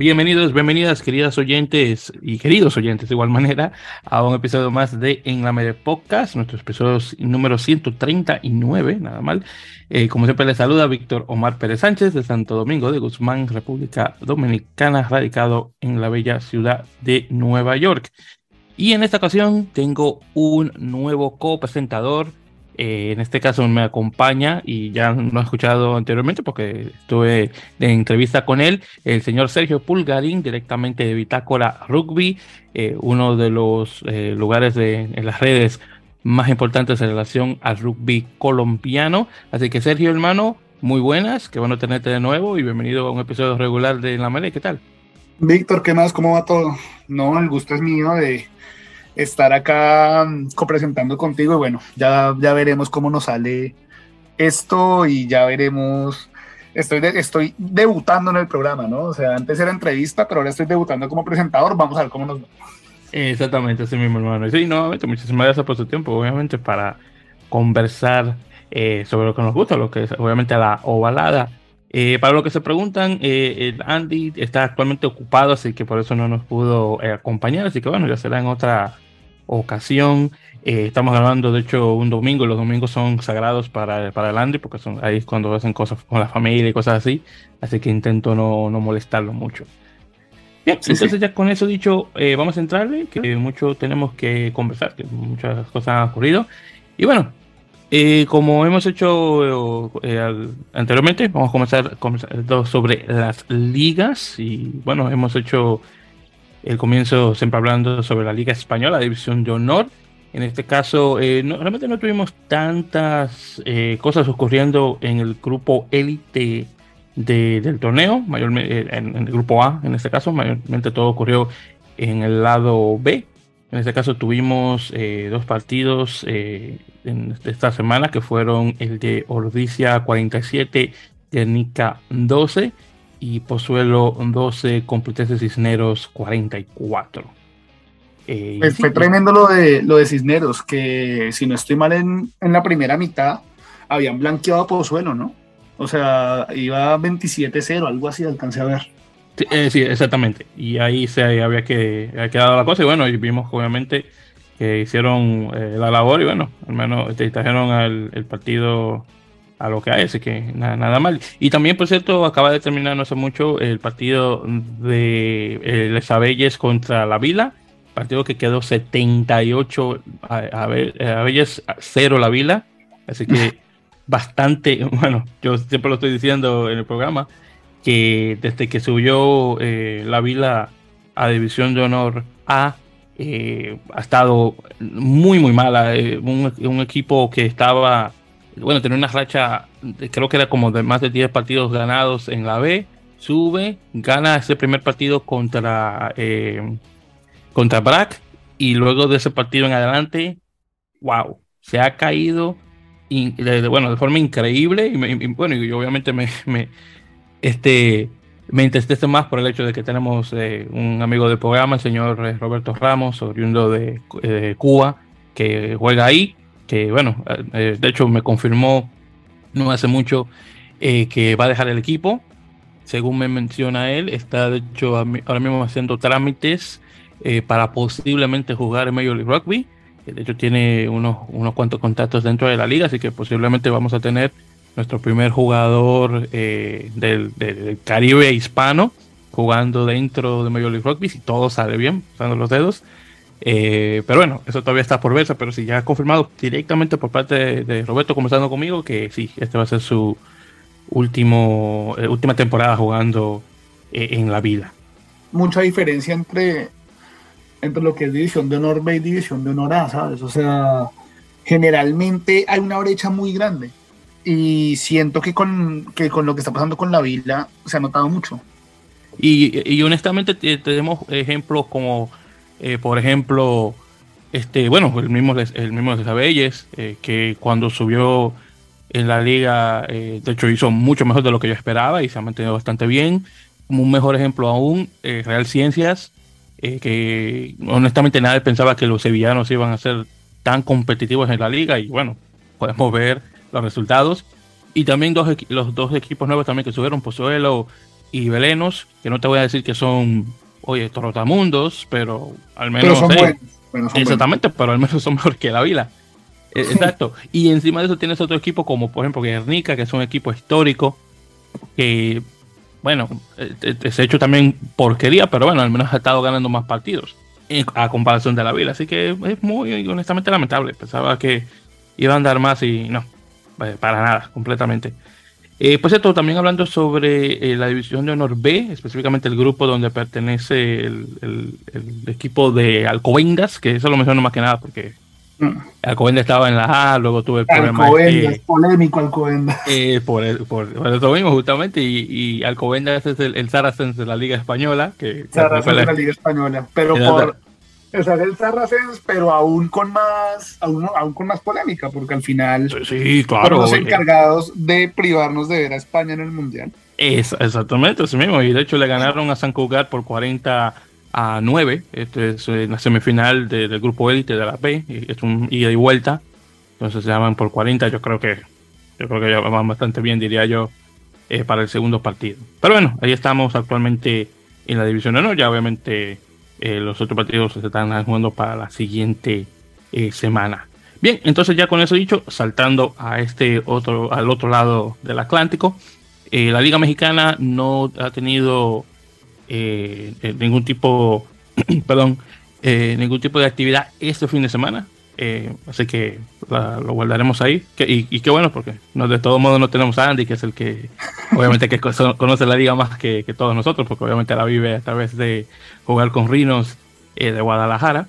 Bienvenidos, bienvenidas, queridas oyentes y queridos oyentes de igual manera, a un episodio más de En la Media Podcast, nuestro episodio número 139, nada mal. Eh, como siempre, les saluda Víctor Omar Pérez Sánchez de Santo Domingo de Guzmán, República Dominicana, radicado en la bella ciudad de Nueva York. Y en esta ocasión tengo un nuevo copresentador eh, en este caso me acompaña y ya lo he escuchado anteriormente porque estuve en entrevista con él, el señor Sergio Pulgarín, directamente de Bitácora Rugby, eh, uno de los eh, lugares de, en las redes más importantes en relación al rugby colombiano. Así que Sergio, hermano, muy buenas, qué bueno tenerte de nuevo y bienvenido a un episodio regular de La Mele, ¿qué tal? Víctor, ¿qué más? ¿Cómo va todo? No, el gusto es mío de estar acá mm, copresentando contigo y bueno, ya, ya veremos cómo nos sale esto y ya veremos, estoy, estoy debutando en el programa, ¿no? O sea, antes era entrevista, pero ahora estoy debutando como presentador, vamos a ver cómo nos va. Exactamente, así mismo, hermano. Y sí, nuevamente, muchísimas gracias por su tiempo, obviamente, para conversar eh, sobre lo que nos gusta, lo que es obviamente la ovalada. Eh, para lo que se preguntan, eh, Andy está actualmente ocupado, así que por eso no nos pudo acompañar, así que bueno, ya será en otra ocasión. Eh, estamos grabando, de hecho, un domingo. Los domingos son sagrados para, para el Andy, porque son ahí es cuando hacen cosas con la familia y cosas así. Así que intento no, no molestarlo mucho. Bien, entonces ya con eso dicho, eh, vamos a entrarle, que mucho tenemos que conversar, que muchas cosas han ocurrido. Y bueno, eh, como hemos hecho anteriormente, vamos a comenzar, comenzar sobre las ligas. Y bueno, hemos hecho el comienzo siempre hablando sobre la Liga Española, la División de Honor. En este caso, eh, realmente no tuvimos tantas eh, cosas ocurriendo en el grupo élite del torneo, mayormente eh, en, el grupo A, en este caso, mayormente todo ocurrió en el lado B. En este caso tuvimos dos partidos en esta semana que fueron el de Ordicia 47 y Nica 12 y Pozuelo 12, Complutense Cisneros 44. Eh, pues fue tremendo lo de, lo de Cisneros, que si no estoy mal en, en la primera mitad, habían blanqueado a Pozuelo, ¿no? O sea, iba 27-0, algo así, alcancé a ver. Sí, eh, sí, exactamente. Y ahí se había, que, había quedado la cosa. Y bueno, vimos obviamente que hicieron eh, la labor y bueno, al menos te trajeron al, el partido a lo que hay, así que nada, nada mal. Y también, por cierto, acaba de terminar no hace mucho el partido de eh, Les Abelles contra la Vila, partido que quedó 78 a, a, Abelles 0 la Vila, así que bastante, bueno, yo siempre lo estoy diciendo en el programa, que desde que subió eh, la Vila a División de Honor A, eh, ha estado muy, muy mala. Eh, un, equipo que estaba bueno, tenía una racha, creo que era como de más de 10 partidos ganados en la B, sube, gana ese primer partido contra, contra Brack y luego de ese partido en adelante, wow, se ha caído de, bueno, de forma increíble y, bueno, y obviamente me, me, este, me entristece más por el hecho de que tenemos eh, un amigo del programa, el señor eh, Roberto Ramos, oriundo de, de Cuba, que juega ahí que bueno, eh, de hecho me confirmó no hace mucho eh, que va a dejar el equipo. Según me menciona él, está de hecho ahora mismo haciendo trámites eh, para posiblemente jugar en Major League Rugby. De hecho tiene unos, unos cuantos contactos dentro de la liga, así que posiblemente vamos a tener nuestro primer jugador del, del, Caribe hispano jugando dentro de Major League Rugby, si todo sale bien, usando los dedos. Eh, pero bueno, eso todavía está por verse, pero sí, ya ha confirmado directamente por parte de, Roberto conversando conmigo que sí, este va a ser su último, eh, última temporada jugando eh, en la vida. Mucha diferencia entre, entre lo que es División de Honor B y División de Honor A, ¿sabes? O sea, generalmente hay una brecha muy grande y siento que con, que con lo que está pasando con la Vila se ha notado mucho. Y, y honestamente tenemos ejemplos como eh, por ejemplo, este, bueno, el mismo, el mismo de Sabelles, eh, que cuando subió en la liga, eh, de hecho hizo mucho mejor de lo que yo esperaba y se ha mantenido bastante bien. Como un mejor ejemplo aún, Real Ciencias, que honestamente nadie pensaba que los sevillanos iban a ser tan competitivos en la liga y bueno, podemos ver los resultados. Y también dos, los dos equipos nuevos también que subieron, Pozuelo y Belenos, que no te voy a decir que son, oye, trotamundos, pero al menos... Pero son buenos. exactamente, pero al menos son mejor que la Vila. E, exacto. y encima de eso tienes otro equipo como, por ejemplo, Guernica, que es un equipo histórico, que, bueno, se ha hecho también porquería, pero bueno, al menos ha estado ganando más partidos a comparación de la Vila. Así que es muy, honestamente, lamentable. Pensaba que iba a andar más y no, para nada, completamente. Eh, por cierto, también hablando sobre eh, la división de honor B, específicamente el grupo donde pertenece el, equipo de Alcobendas, que eso lo menciono más que nada porque mm. Alcobendas estaba en la A, luego tuve el problema. Alcobendas, polémico Alcobendas. por, por, eso mismo, justamente, y, y Alcobendas es el, el Saracens de la Liga Española. Que, Saracens de la Liga Española, pero por o sea, el Saracens, pero aún con más, aún, aún, con más polémica, porque al final sí, claro, los encargados de privarnos de ver a España en el Mundial. Es, exactamente, eso mismo. Y de hecho le ganaron a San Cugat por 40 a 9. Este es eh, la semifinal del grupo élite de la B. Y es un ida y vuelta. Entonces se llaman por 40. Yo creo que yo creo que ya van bastante bien, diría yo, eh, para el segundo partido. Pero bueno, ahí estamos actualmente en la división de honor. Ya obviamente eh, los otros partidos se están jugando para la siguiente eh, semana. Bien, entonces ya con eso dicho, saltando a este otro, al otro lado del Atlántico, eh, la Liga Mexicana no ha tenido ningún tipo, perdón, ningún tipo de actividad este fin de semana. Así que lo guardaremos ahí. y, qué bueno, porque no, de todos modos no tenemos a Andy, que es el que obviamente que conoce la liga más que, que todos nosotros, porque obviamente la vive a través de jugar con Rinos eh, de Guadalajara.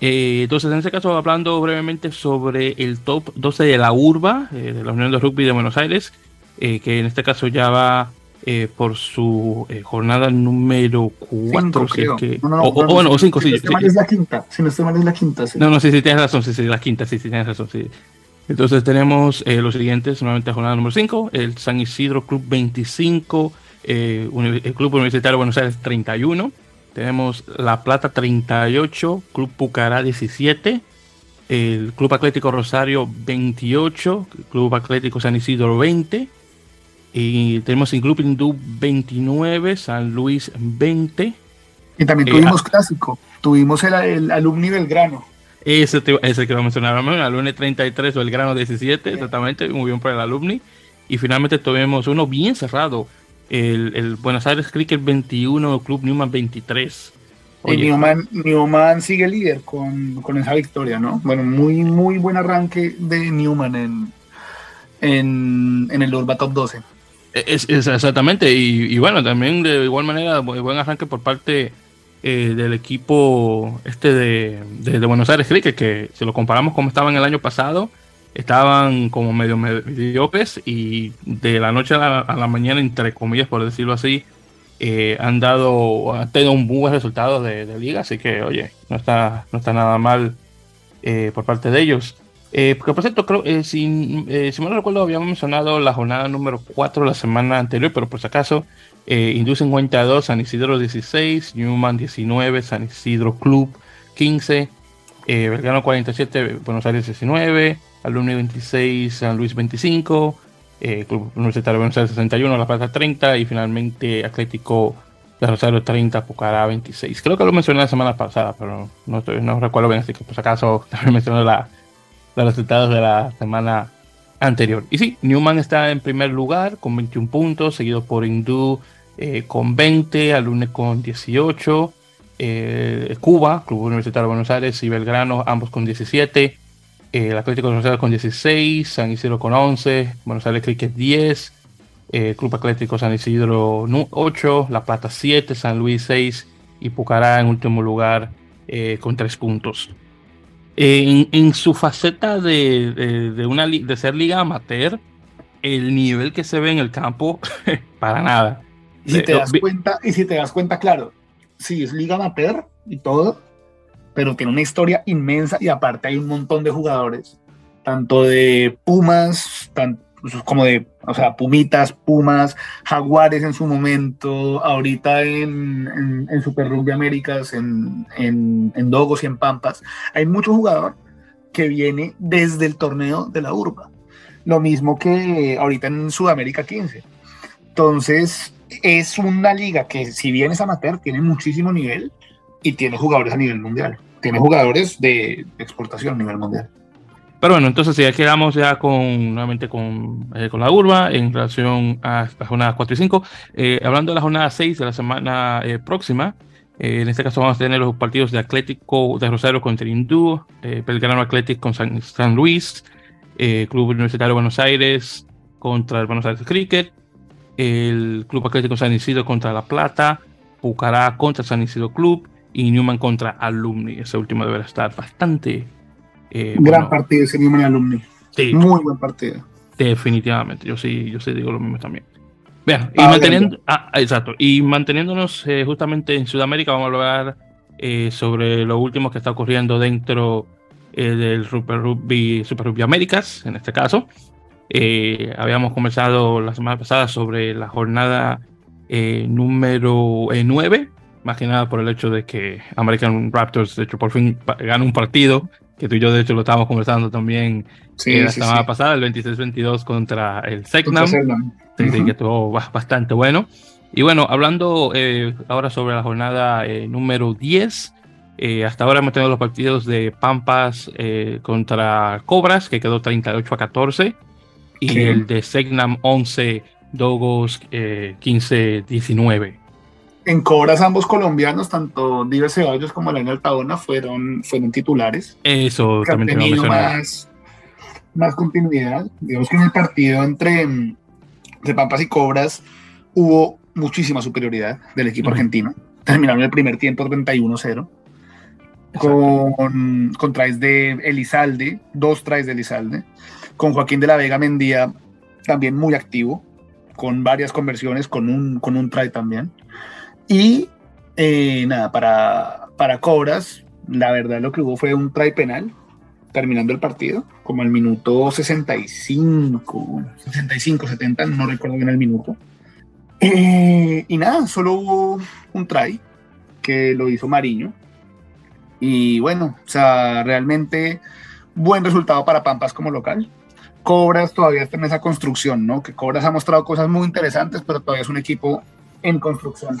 Eh, entonces, en este caso, hablando brevemente sobre el top 12 de la URBA, eh, de la Unión de Rugby de Buenos Aires, que en este caso ya va por su jornada número 4. o, bueno, o 5, sí. Si no es la quinta. Si no estoy mal, es la quinta. Sí. No, no, sí, sí, tienes razón, sí, sí, la quinta, sí, sí, tienes razón, sí. Entonces tenemos los siguientes, nuevamente jornada número 5, el San Isidro Club 25, el Club Universitario de Buenos Aires 31, tenemos La Plata 38, Club Pucará 17, el Club Atlético Rosario 28, Club Atlético San Isidro 20, y tenemos el Club Hindú 29, San Luis 20. Y también tuvimos eh, clásico, tuvimos el, el Alumni Belgrano. Ese, ese que lo mencionaba, el Alumni 33 o el Grano 17, exactamente, muy bien por el Alumni. Y finalmente tuvimos uno bien cerrado, el, Buenos Aires Cricket 21, Club Newman 23. y Newman, Newman, sigue líder con, esa victoria, ¿no? Bueno, muy, muy buen arranque de Newman en, en, el Urba Top 12. Es, exactamente, y, bueno, también de igual manera, buen arranque por parte eh, del equipo este de, de, Buenos Aires Cricket, que si lo comparamos como estaba en el año pasado, estaban como medio mediocres y de la noche a la, mañana, entre comillas, por decirlo así, eh, han dado, han tenido un buen resultado de, liga, así que, oye, no está, no está nada mal eh, por parte de ellos. Eh, porque, por cierto, creo, eh, si, si no recuerdo, habíamos mencionado la jornada número 4 la semana anterior, pero por si acaso, Indus 52, San Isidro 16, Newman 19, San Isidro Club 15, Belgrano 47, Buenos Aires 19, Alumni 26, San Luis 25, eh, Club Universitario Buenos Aires 61, La Plata 30 y finalmente Atlético de Rosario 30, Pucará 26. Creo que lo mencioné la semana pasada, pero no, no recuerdo bien, así que por si acaso también mencioné la, los resultados de la semana anterior. Y sí, Newman está en primer lugar con 21 puntos, seguido por Hindú eh, con 20, Alumni con 18, eh, Cuba, Club Universitario de Buenos Aires y Belgrano, ambos con 17 el Atlético de Buenos Aires con 16, San Isidro con 11, Buenos Aires Cricket 10, eh, Club Atlético San Isidro 8, La Plata 7, San Luis 6 y Pucará en último lugar eh, con 3 puntos. En, su faceta de, una, de ser liga amateur, el nivel que se ve en el campo, para nada. Y si te das cuenta, y si te das cuenta, claro, si es liga amateur y todo, pero tiene una historia inmensa y aparte hay un montón de jugadores, tanto de Pumas, tanto como de, o sea, Pumitas, Pumas, Jaguares en su momento, ahorita en, en, Super Rugby Américas, en, en, en, Dogos y en Pampas. Hay mucho jugador que viene desde el torneo de la Urba. Lo mismo que ahorita en Sudamérica 15. Entonces, es una liga que si bien es amateur, tiene muchísimo nivel y tiene jugadores a nivel mundial. Tiene jugadores de exportación a nivel mundial. Pero bueno, entonces ya quedamos ya con nuevamente con, eh, con la urba en relación a las jornadas 4 y 5. Eh, hablando de la jornada 6 de la semana eh, próxima, en este caso vamos a tener los partidos de Atlético de Rosario contra Hindú, Belgrano Atlético con San, San Luis, Club Universitario de Buenos Aires contra el Buenos Aires Cricket, el Club Atlético San Isidro contra La Plata, Pucará contra San Isidro Club y Newman contra Alumni. Ese último deberá estar bastante eh, Gran partido ese mismo Alumni. Sí. Muy buen partido. Definitivamente, yo sí, yo sí digo lo mismo también. Vean, y, manteniendo, ah, exacto, y manteniéndonos eh, justamente en Sudamérica, vamos a hablar eh, sobre lo último que está ocurriendo dentro del Super Rugby, Super Rugby Américas, en este caso. habíamos conversado la semana pasada sobre la jornada número 9, más que nada por el hecho de que American Raptors, de hecho, por fin ganó un partido que tú y yo de hecho lo estábamos conversando también eh, la semana pasada, el 26-22 contra el Segnam, que estuvo bastante bueno. Y bueno, hablando eh, ahora sobre la jornada eh, número 10, hasta ahora hemos tenido los partidos de Pampas contra Cobras, que quedó 38 a 14, y el de Segnam 11, Dogos 15 19 en Cobras ambos colombianos, tanto Diver Ceballos como Elena Altadona, fueron, fueron titulares. Eso también han tenido más, más continuidad. Digamos que en el partido entre de Pampas y Cobras hubo muchísima superioridad del equipo argentino. Terminaron el primer tiempo 31-0. Con, con tries de Elizalde, dos tries de Elizalde, con Joaquín de la Vega Mendía también muy activo, con varias conversiones, con un, con un try también. Y eh, nada, para, para Cobras, la verdad lo que hubo fue un try penal terminando el partido, como al minuto 65, 65, 70, no recuerdo bien el minuto. Eh, y nada, solo hubo un try que lo hizo Mariño. Y bueno, o sea, realmente buen resultado para Pampas como local. Cobras todavía está en esa construcción, ¿no? Que Cobras ha mostrado cosas muy interesantes, pero todavía es un equipo en construcción.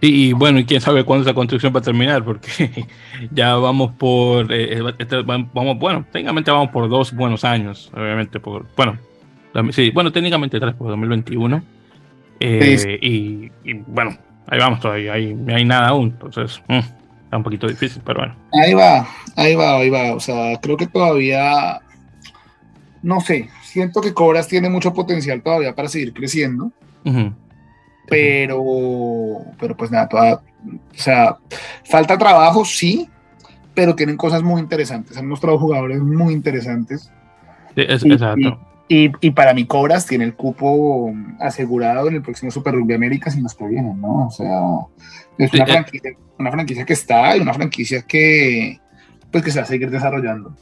Y, bueno, y quién sabe cuándo esa construcción va a terminar, porque ya vamos por, eh, eh, este, vamos, bueno, técnicamente vamos por dos buenos años, obviamente, por, bueno, sí, bueno, técnicamente tres por 2021. Eh, y, bueno, ahí vamos todavía, ahí no hay nada aún, entonces mm, está un poquito difícil, pero bueno. Ahí va, ahí va, ahí va, o sea, creo que todavía, no sé, siento que Cobras tiene mucho potencial todavía para seguir creciendo pero, pero pues nada, toda, o sea, falta trabajo, sí, pero tienen cosas muy interesantes, han mostrado jugadores muy interesantes. es, exacto. Y, y, para mí Cobras tiene el cupo asegurado en el próximo Super Rugby América si nos que vienen, ¿no? O sea, es una, eh. franquicia, una franquicia que está y una franquicia que, pues, que se va a seguir desarrollando.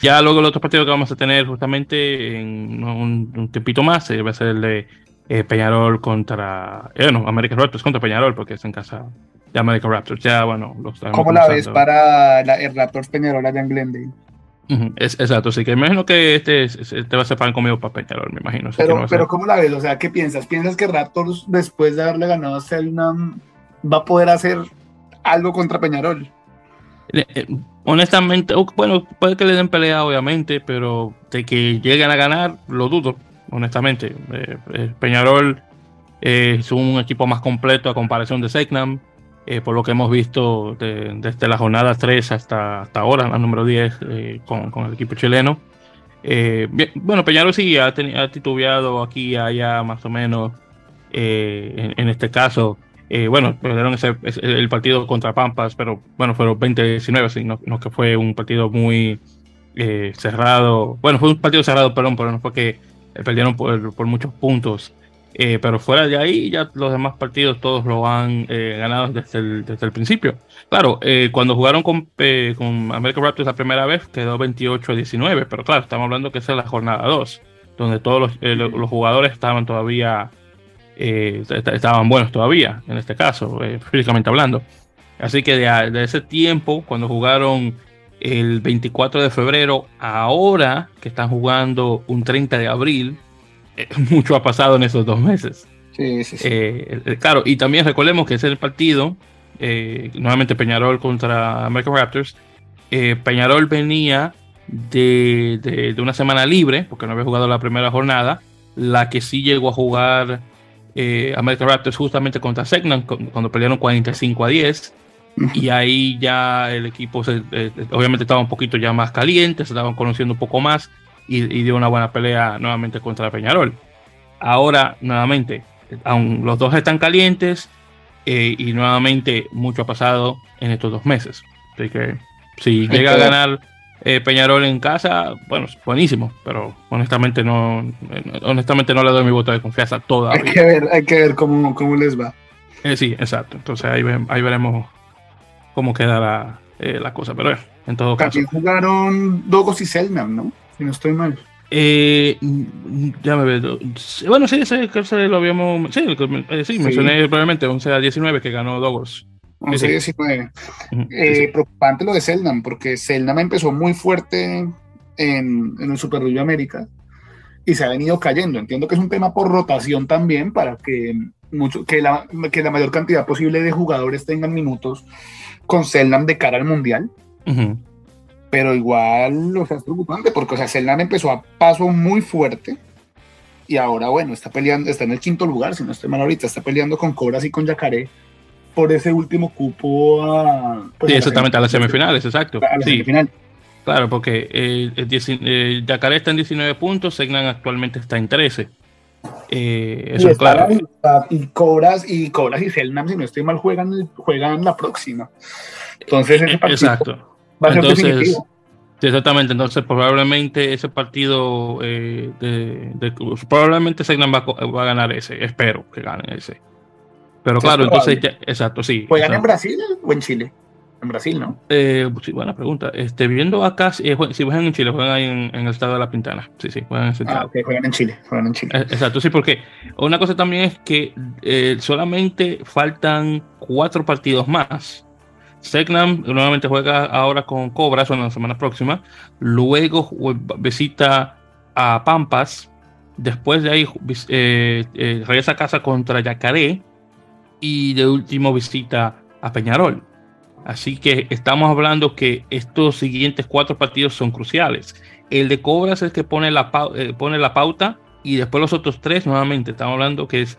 Ya luego el otro partido que vamos a tener justamente en un, un tiempito más eh, va a ser el de eh, Peñarol contra. Eh, no, American Raptors contra Peñarol, porque es en casa de American Raptors. Ya, bueno, los ¿Cómo la ves para la, el Raptors Peñarol allá en Glendale? es, exacto, sí que imagino que este, este va a ser pan conmigo para Peñarol, me imagino. Pero, pero ¿cómo la ves? O sea, ¿qué piensas? ¿Piensas que Raptors, después de haberle ganado a Selnam, va a poder hacer algo contra Peñarol? Eh, honestamente, bueno, puede que le den pelea, obviamente, pero de que lleguen a ganar, lo dudo honestamente. Eh, eh, Peñarol eh, es un equipo más completo a comparación de Segnam, por lo que hemos visto desde la jornada 3 hasta, hasta ahora, la número 10, con, con, el equipo chileno. bueno, Peñarol sí ha, titubeado aquí allá más o menos en, este caso. bueno, perdieron ese, el partido contra Pampas, pero bueno, fueron 20-19, sino no, que fue un partido muy cerrado. Bueno, fue un partido cerrado, perdón, pero no fue que eh, perdieron por, muchos puntos. Eh, pero fuera de ahí, ya los demás partidos todos lo han eh, ganado desde el, desde el principio. Claro, cuando jugaron con, con American Raptors la primera vez quedó 28 a 19, pero claro, estamos hablando que esa es la jornada 2, donde todos los, los jugadores estaban todavía, estaban buenos todavía, en este caso, físicamente hablando. Así que de ese tiempo, cuando jugaron el 24 de febrero, ahora que están jugando un 30 de abril, eh, mucho ha pasado en esos dos meses. Sí, sí, sí. Eh, claro, y también recordemos que ese es el partido, nuevamente Peñarol contra American Raptors. Peñarol venía de, una semana libre, porque no había jugado la primera jornada, la que sí llegó a jugar American Raptors justamente contra Segnan, cuando pelearon 45 a 10 y ahí ya el equipo eh, obviamente estaba un poquito ya más caliente, se estaban conociendo un poco más y, dio una buena pelea nuevamente contra Peñarol. Ahora, nuevamente, aún los dos están calientes eh, y nuevamente mucho ha pasado en estos dos meses. Así que si llega a ganar eh, Peñarol en casa, bueno, buenísimo, pero honestamente no, honestamente no le doy mi voto de confianza todavía. Hay que ver, hay que ver cómo, cómo les va. sí, exacto. Entonces ahí, ahí veremos cómo queda eh, la, cosa. Pero bueno, en todo caso. También jugaron Dogos y Selnam, ¿no? Si no estoy mal. Eh, ya me veo. Bueno, sí, ese que lo habíamos. Sí, eh, sí, mencioné probablemente 11 a 19 que ganó Dogos. 11 a 19. preocupante lo de Selnam, porque Selnam empezó muy fuerte en, en el Super Rugby América y se ha venido cayendo. Entiendo que es un tema por rotación también para que, mucho, que, la, que la mayor cantidad posible de jugadores tengan minutos con Selnam de cara al mundial. Pero igual, o sea, es preocupante porque, o sea, empezó a paso muy fuerte y ahora, bueno, está peleando, está en el quinto lugar, si no estoy mal ahorita, está peleando con Cobras y con Yacaré por ese último cupo a. Pues, sí, exactamente, a las semifinales, exacto. A la sí. Claro, porque eh, eh, Yacaré está en 19 puntos, Segnan actualmente está en 13. Eh, eso y, claro. y Cobras y Cobras y Selnam, si no estoy mal, juegan, juegan la próxima. Entonces, ese partido Exacto. va a ser Entonces, exactamente, entonces probablemente ese partido, eh, de, probablemente Segnan va, va, a ganar ese, espero que gane ese. Pero claro, entonces, exacto, sí. ¿Juegan en Brasil o en Chile? En Brasil, ¿no? Eh, sí, buena pregunta. Este, viendo acá, eh, si juegan en Chile, juegan ahí en, el estado de La Pintana. Sí, sí, juegan en ese Ah, ok, juegan en Chile, juegan en Chile. Eh, exacto, sí, porque una cosa también es que eh, solamente faltan cuatro partidos más. Segnam nuevamente juega ahora con Cobras en la semana próxima. Luego visita a Pampas. Después de ahí regresa a casa contra Yacaré. Y de último visita a Peñarol. Así que estamos hablando que estos siguientes cuatro partidos son cruciales. El de Cobras es el que pone la, eh, pone la pauta y después los otros tres, nuevamente, estamos hablando que es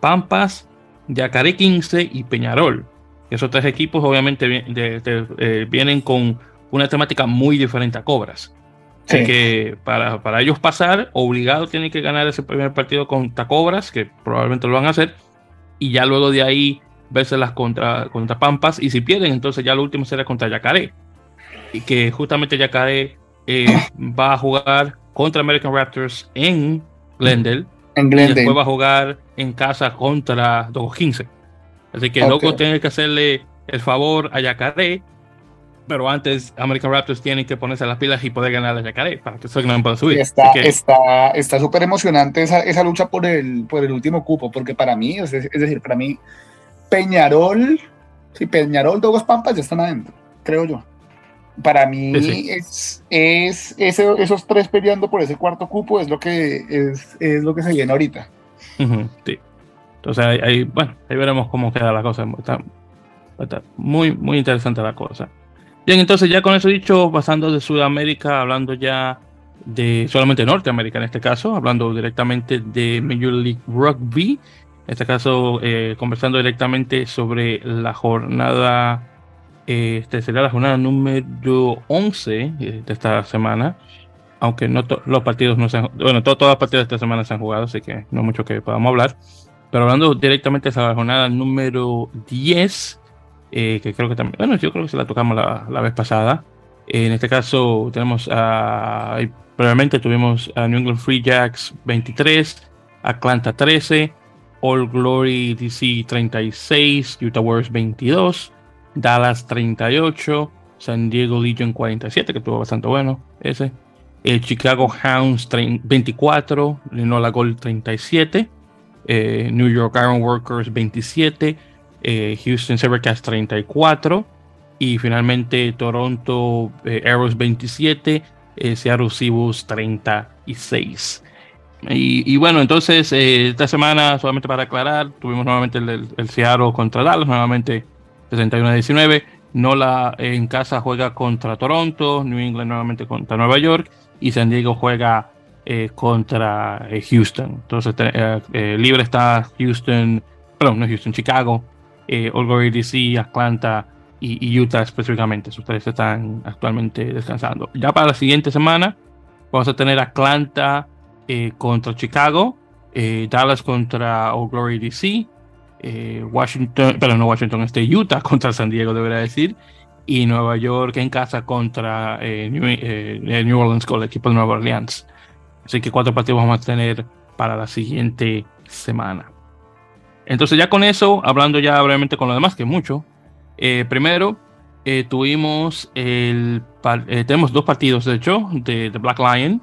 Pampas, Yacaré 15 y Peñarol. Esos tres equipos obviamente eh, vienen con una temática muy diferente a Cobras. Así que para, para, ellos pasar, obligado tienen que ganar ese primer partido contra Cobras, que probablemente lo van a hacer, y ya luego de ahí las contra, contra Pampas y si pierden, entonces ya lo último será contra Yacaré. Y que justamente Yacaré eh, va a jugar contra American Raptors en Glendale. En Glendale. Y después va a jugar en casa contra Dogos 15. Así que okay. tiene que hacerle el favor a Yacaré. Pero antes, American Raptors tienen que ponerse las pilas y poder ganar a Yacaré para que no pueda subir. Está está súper emocionante esa, esa, lucha por el, por el último cupo, porque para mí, es, es decir, para mí, Peñarol, sí, Peñarol, Dogos Pampas ya están adentro, creo yo. Para mí es, es esos tres peleando por ese cuarto cupo es lo que es, es lo que se viene ahorita. sí. Entonces ahí, bueno, ahí veremos cómo queda la cosa. Está, está, muy, muy interesante la cosa. Bien, entonces ya con eso dicho, pasando de Sudamérica, hablando ya de solamente Norteamérica en este caso, hablando directamente de Major League Rugby, en este caso eh, conversando directamente sobre la jornada, eh, este sería la jornada número 11 eh, de esta semana, aunque no los partidos no se han, bueno, todos los partidos de esta semana se han jugado, así que no mucho que podamos hablar, pero hablando directamente de la jornada número 10, que creo que también, bueno, yo creo que se la tocamos la, la vez pasada, en este caso tenemos a, previamente tuvimos a New England Free Jacks 23, Atlanta 13, All Glory DC 36, Utah Warriors 22, Dallas 38, San Diego Legion 47, que estuvo bastante bueno ese. El Chicago Hounds 24, Lenola Gold 37, eh, New York Iron Workers 27, eh, Houston Sabercast 34 y finalmente Toronto eh, Arrows 27, Seattle Seabus 36. Y, bueno, entonces esta semana, solamente para aclarar, tuvimos nuevamente el, el, Seattle contra Dallas, nuevamente 61 19. Nola en casa juega contra Toronto, New England nuevamente contra Nueva York y San Diego juega contra Houston. Entonces, libre está Houston, perdón, no Houston, Chicago, eh, Old DC, Atlanta y, Utah específicamente. Ustedes están actualmente descansando. Ya para la siguiente semana vamos a tener Atlanta eh, contra Chicago, eh, Dallas contra Old Glory DC, eh, Washington, perdón, no Washington, este Utah contra San Diego, debería decir, y Nueva York en casa contra New, Orleans con el equipo de Nueva Orleans. Así que cuatro partidos vamos a tener para la siguiente semana. Entonces ya con eso, hablando ya brevemente con lo demás, que mucho. Primero, tuvimos el, tenemos dos partidos, de hecho, de, Black Lion.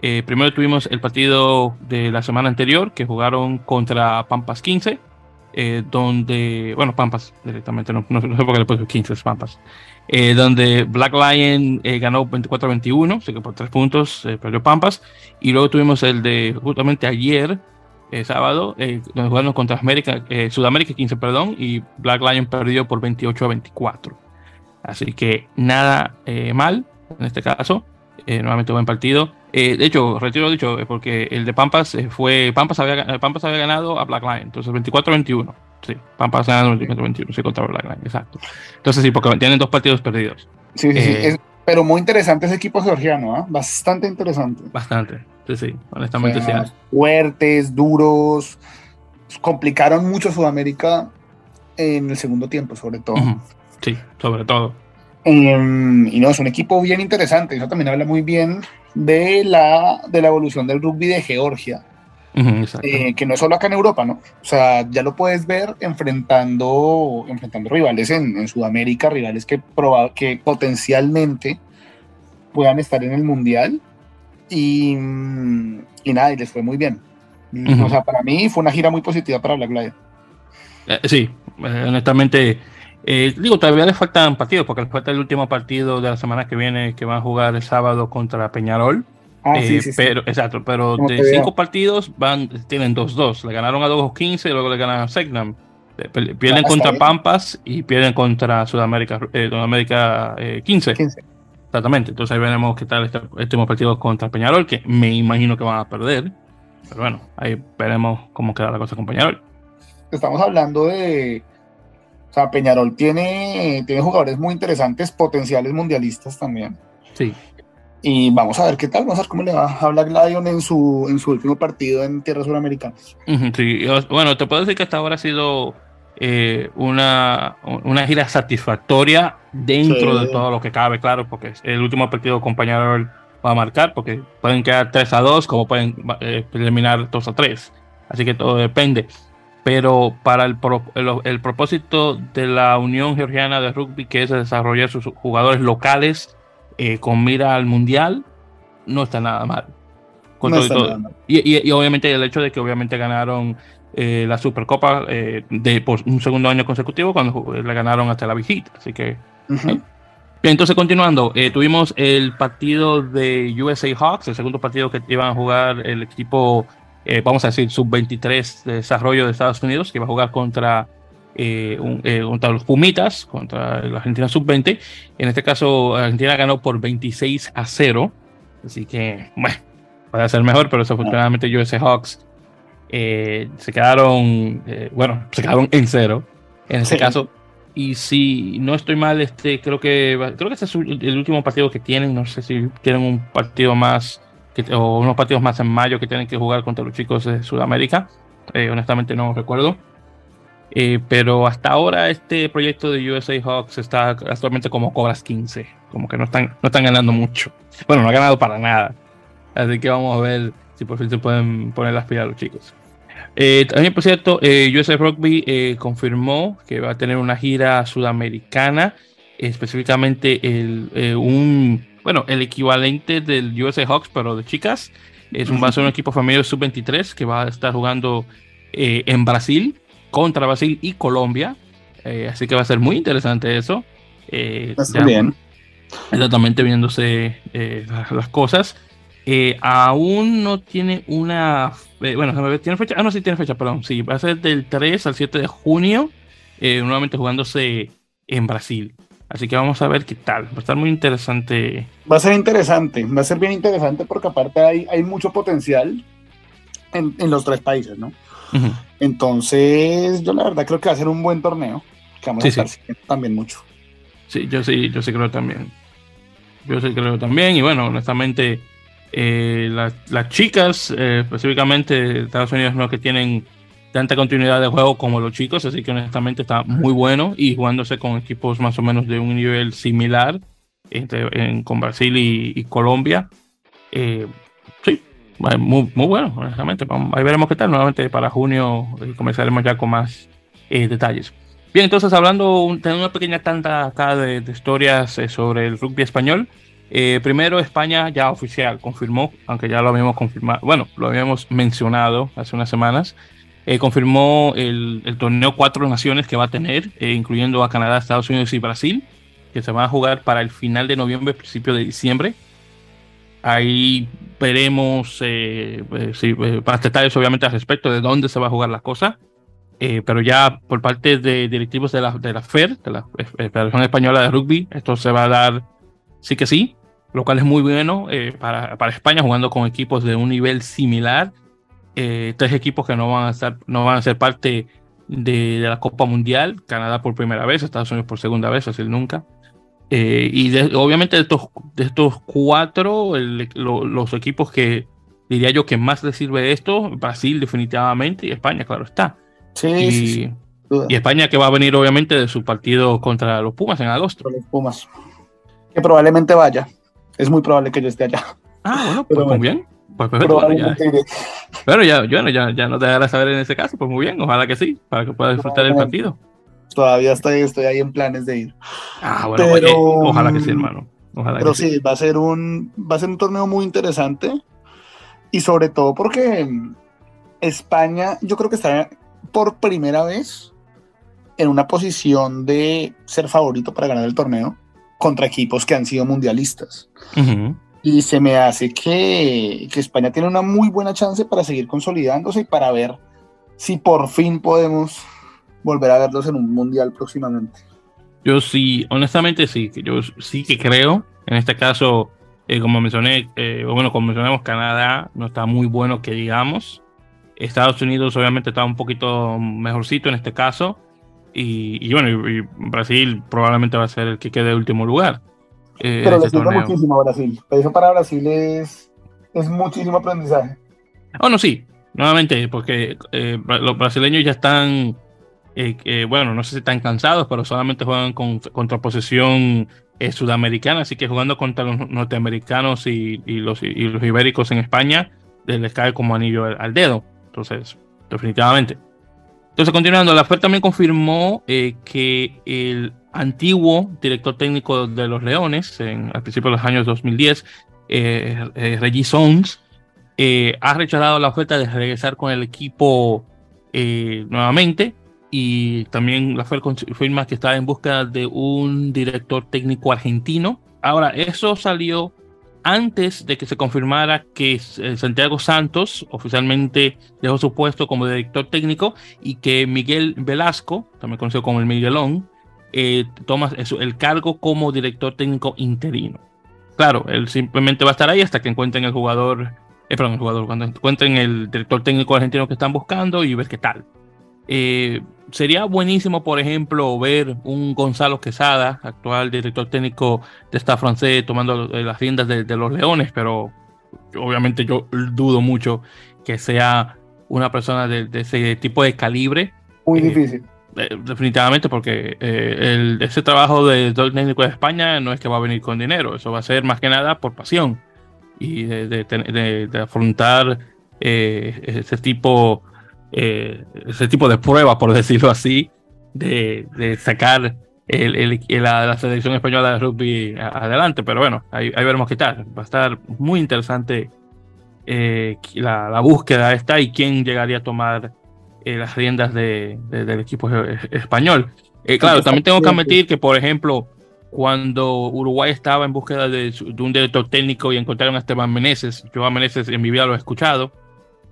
Primero tuvimos el partido de la semana anterior, que jugaron contra Pampas 15, donde, bueno, Pampas directamente, no, no, sé por qué le puse 15, es Pampas, donde Black Lion ganó 24-21, así que por tres puntos perdió Pampas. Y luego tuvimos el de justamente ayer, eh, sábado, eh, donde jugaron contra América, eh, Sudamérica 15, perdón, y Black Lion perdió por 28 a 24. Así que nada mal en este caso. nuevamente buen partido. De hecho, retiro lo dicho, porque el de Pampas fue. Pampas había, Pampas había ganado a Black Lion, entonces 24-21. Sí, Pampas ganando 24-21, sí, contra Black Lion, exacto. Entonces sí, porque tienen dos partidos perdidos. Sí, sí, sí. pero muy interesante ese equipo georgiano, ¿ah? Bastante interesante. Bastante. Sí, sí, honestamente sí. Fuertes, duros, complicaron mucho Sudamérica en el segundo tiempo, sobre todo. Sí, sobre todo. Em, y no, es un equipo bien interesante. Eso también habla muy bien de la, de la evolución del rugby de Georgia. Eh, que no es solo acá en Europa, ¿no? O sea, ya lo puedes ver enfrentando, enfrentando rivales en, en Sudamérica, rivales que, que potencialmente puedan estar en el Mundial y, y nada, y les fue muy bien. O sea, para mí fue una gira muy positiva para Black Lion. Eh, sí, eh, honestamente, eh, digo, todavía les faltan partidos, porque les falta el último partido de la semana que viene que van a jugar el sábado contra Peñarol. Ah, sí, sí, pero, exacto, pero de cinco partidos van, tienen 2-2. Le ganaron a 2-15 y luego le ganan a Segnam. Pierden contra Pampas y pierden contra Sudamérica, Sudamérica 15. 15. Exactamente, entonces ahí veremos qué tal este último partido contra Peñarol, que me imagino que van a perder. Pero bueno, ahí veremos cómo queda la cosa con Peñarol. Estamos hablando de. O sea, Peñarol tiene, tiene jugadores muy interesantes, potenciales mundialistas también. Sí. Y vamos a ver qué tal, vamos a ver cómo le va a Black Lion en su, en su último partido en tierras suramericanas. Sí, bueno, te puedo decir que hasta ahora ha sido eh, una, una gira satisfactoria dentro de todo lo que cabe, claro, porque el último partido compañero va a marcar, porque pueden quedar 3 a 2, como pueden eh, eliminar 2 a 3. Así que todo depende. Pero para el, el, propósito de la Unión Georgiana de Rugby, que es desarrollar sus jugadores locales eh, con mira al Mundial, no está nada mal. Y, y, obviamente el hecho de que obviamente ganaron eh, la Supercopa eh, de por un segundo año consecutivo cuando le ganaron hasta la visita. Así que. entonces continuando, tuvimos el partido de USA Hawks, el segundo partido que iban a jugar el equipo, vamos a decir, sub-23 de desarrollo de Estados Unidos, que iba a jugar contra, contra los Pumitas, contra la Argentina sub-20. En este caso, Argentina ganó por 26 a 0. Así que, bueno, puede ser mejor, pero desafortunadamente USA Hawks eh, se quedaron, eh, bueno, se quedaron en cero en ese caso. Y si no estoy mal, este creo que creo que este es el último partido que tienen. No sé si tienen un partido más o unos partidos más en mayo que tienen que jugar contra los chicos de Sudamérica. Eh, honestamente no recuerdo. pero hasta ahora este proyecto de USA Hawks está actualmente como cobras 15. Como que no están, no están ganando mucho. Bueno, no ha ganado para nada. Así que vamos a ver si por fin se pueden poner las pilas los chicos. Eh, también, por cierto, eh, USA Rugby eh, confirmó que va a tener una gira sudamericana, específicamente el, eh, un, bueno, el equivalente del USA Hawks, pero de chicas. Es un, va a ser un equipo familiar sub-23 que va a estar jugando en Brasil, contra Brasil y Colombia. así que va a ser muy interesante eso. Está bien. Exactamente viéndose las, las cosas. Eh, aún no tiene una. Eh, bueno, ¿tiene fecha? Ah, no, sí tiene fecha, perdón. Sí, va a ser del 3 al 7 de junio, eh, nuevamente jugándose en Brasil. Así que vamos a ver qué tal. Va a estar muy interesante. Va a ser interesante, va a ser bien interesante porque aparte hay, hay mucho potencial en, en los tres países, ¿no? Entonces, yo la verdad creo que va a ser un buen torneo. Que vamos a estar también mucho. Sí, yo sí, yo sí creo también. Yo sí creo también. Y bueno, honestamente, eh, las chicas, eh, específicamente de Estados Unidos, no que tienen tanta continuidad de juego como los chicos, así que honestamente está muy bueno y jugándose con equipos más o menos de un nivel similar entre, con Brasil y, Colombia. Eh, sí, muy, muy bueno, honestamente. ahí veremos qué tal. Nuevamente para junio comenzaremos ya con más detalles. Bien, entonces hablando, tengo una pequeña tanda acá de, de historias sobre el rugby español. Eh, primero, España ya oficial confirmó, aunque ya lo habíamos confirmado, bueno, lo habíamos mencionado hace unas semanas, eh, confirmó el, torneo Cuatro Naciones que va a tener, eh, incluyendo a Canadá, Estados Unidos y Brasil, que se van a jugar para el final de noviembre, principio de diciembre. Ahí veremos sí, más detalles, obviamente, al respecto de dónde se va a jugar la cosa. pero ya por parte de directivos de la, de la FER, de la Federación Española de Rugby, esto se va a dar sí que sí, lo cual es muy bueno eh, para, para, España jugando con equipos de un nivel similar. Eh, tres equipos que no van a estar, no van a ser parte de, de, la Copa Mundial. Canadá por primera vez, Estados Unidos por segunda vez, así nunca. Eh, y obviamente de estos, de estos cuatro, los equipos que diría yo que más les sirve esto, Brasil definitivamente y España, claro está. Sí, y, sí, y España que va a venir obviamente de su partido contra los Pumas en agosto. Los Pumas. Que probablemente vaya es muy probable que yo esté allá. Ah, bueno, pues muy bien. Pues perfecto. Bueno, ya, ya, ya, ya no te darás saber en ese caso, pues muy bien, ojalá que sí, para que puedas disfrutar del partido. Todavía estoy, estoy ahí en planes de ir. Ah, bueno, pues, eh, ojalá que sí, hermano. Ojalá pero sí, va a ser un va a ser un torneo muy interesante y sobre todo porque España, yo creo que está por primera vez en una posición de ser favorito para ganar el torneo contra equipos que han sido mundialistas. Y se me hace que, que, España tiene una muy buena chance para seguir consolidándose y para ver si por fin podemos volver a verlos en un mundial próximamente. Yo sí, honestamente sí, yo sí que creo, en este caso, eh, como mencioné, eh, bueno, como mencionamos, Canadá no está muy bueno que digamos. Estados Unidos obviamente está un poquito mejorcito en este caso. Y, bueno, y, Brasil probablemente va a ser el que quede de último lugar. Eh, Pero le este sirve muchísimo a Brasil. Eso para Brasil es, es muchísimo aprendizaje. Bueno, sí, nuevamente, porque eh, los brasileños ya están, eh, bueno, no sé si están cansados, pero solamente juegan con, contra posesión sudamericana, así que jugando contra los norteamericanos y, y los, y los ibéricos en España, les cae como anillo al dedo. Entonces, definitivamente. Entonces, continuando, la FED también confirmó eh, que el antiguo director técnico de los Leones, en, al principio de los años 2010, eh, eh, Reggie Sons, eh, ha rechazado la oferta de regresar con el equipo nuevamente. Y también la FED confirma que está en busca de un director técnico argentino. Ahora, eso salió antes de que se confirmara que eh, Santiago Santos oficialmente dejó su puesto como director técnico y que Miguel Velasco, también conocido como el Miguelón, eh, toma el cargo como director técnico interino. Claro, él simplemente va a estar ahí hasta que encuentren el jugador, eh, perdón, el jugador, cuando encuentren el director técnico argentino que están buscando y ver qué tal. Eh, sería buenísimo, por ejemplo, ver un Gonzalo Quesada, actual director técnico de esta francés, tomando las riendas de, los Leones, pero obviamente yo dudo mucho que sea una persona de, ese tipo de calibre. Muy eh, difícil. Eh, definitivamente, porque el, ese trabajo de técnico de España no es que va a venir con dinero, eso va a ser más que nada por pasión y de, afrontar ese tipo eh, ese tipo de pruebas, por decirlo así, de, de sacar el, la, selección española de rugby adelante. Pero bueno, ahí, veremos qué tal. Va a estar muy interesante eh, la, búsqueda esta y quién llegaría a tomar eh, las riendas de, del equipo español. claro, también tengo que admitir que, por ejemplo, cuando Uruguay estaba en búsqueda de, un director técnico y encontraron a Esteban Meneses. Yo a Meneses en mi vida lo he escuchado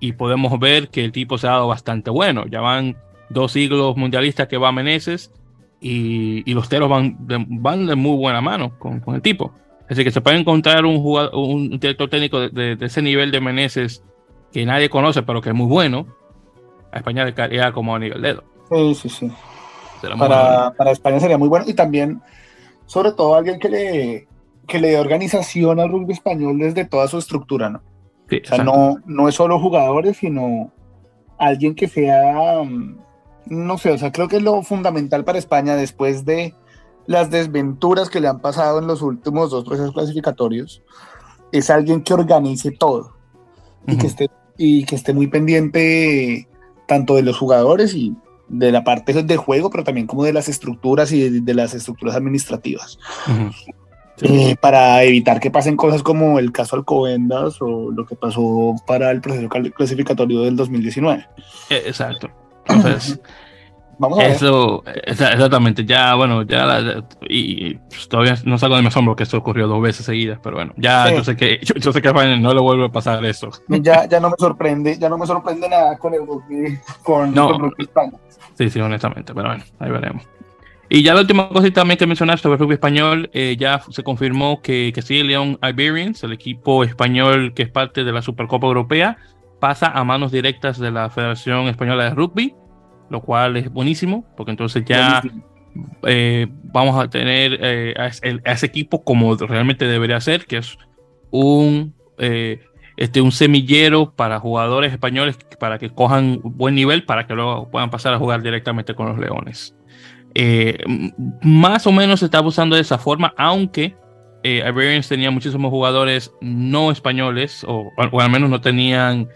y podemos ver que el tipo se ha dado bastante bueno. Ya van dos siglos mundialistas que va Meneses y, los teros van de, van de muy buena mano con, el tipo. Así que se puede encontrar un, jugador, un director técnico de, ese nivel de Meneses que nadie conoce, pero que es muy bueno. A España le caería como a nivel dedo. Sí, sí, sí. Para, para España sería muy bueno. Y también sobre todo alguien que le, que le dé organización al rugby español desde toda su estructura, ¿no? O sea, no, no es solo jugadores, sino alguien que sea, mm, no sé, o sea, creo que es lo fundamental para España después de las desventuras que le han pasado en los últimos dos procesos clasificatorios, es alguien que organice todo y, que esté, y que esté muy pendiente tanto de los jugadores y de la parte de juego, pero también como de las estructuras y de, las estructuras administrativas. Eh, para evitar que pasen cosas como el caso Alcobendas o lo que pasó para el proceso clasificatorio del 2019. Eh, exacto. Entonces, Vamos a eso, exactamente, ya, bueno, ya, y, pues, todavía no salgo de mi asombro que esto ocurrió dos veces seguidas, pero bueno, ya yo sé que, yo, sé que no le vuelve a pasar eso. Ya, ya no me sorprende, ya no me sorprende nada con el con, no, España. Sí, sí, honestamente, pero bueno, ahí veremos. Y ya la última cosita también que mencionar sobre el rugby español, eh, ya se confirmó que, que sí, León Iberians, el equipo español que es parte de la Supercopa Europea, pasa a manos directas de la Federación Española de Rugby lo cual es buenísimo, porque entonces ya eh, vamos a tener eh, a, ese equipo como realmente debería ser, que es un, eh, este, un semillero para jugadores españoles para que cojan buen nivel, para que luego puedan pasar a jugar directamente con los Leones. Más o menos se está usando de esa forma, aunque eh, Iberians tenía muchísimos jugadores no españoles, o, o al menos no tenían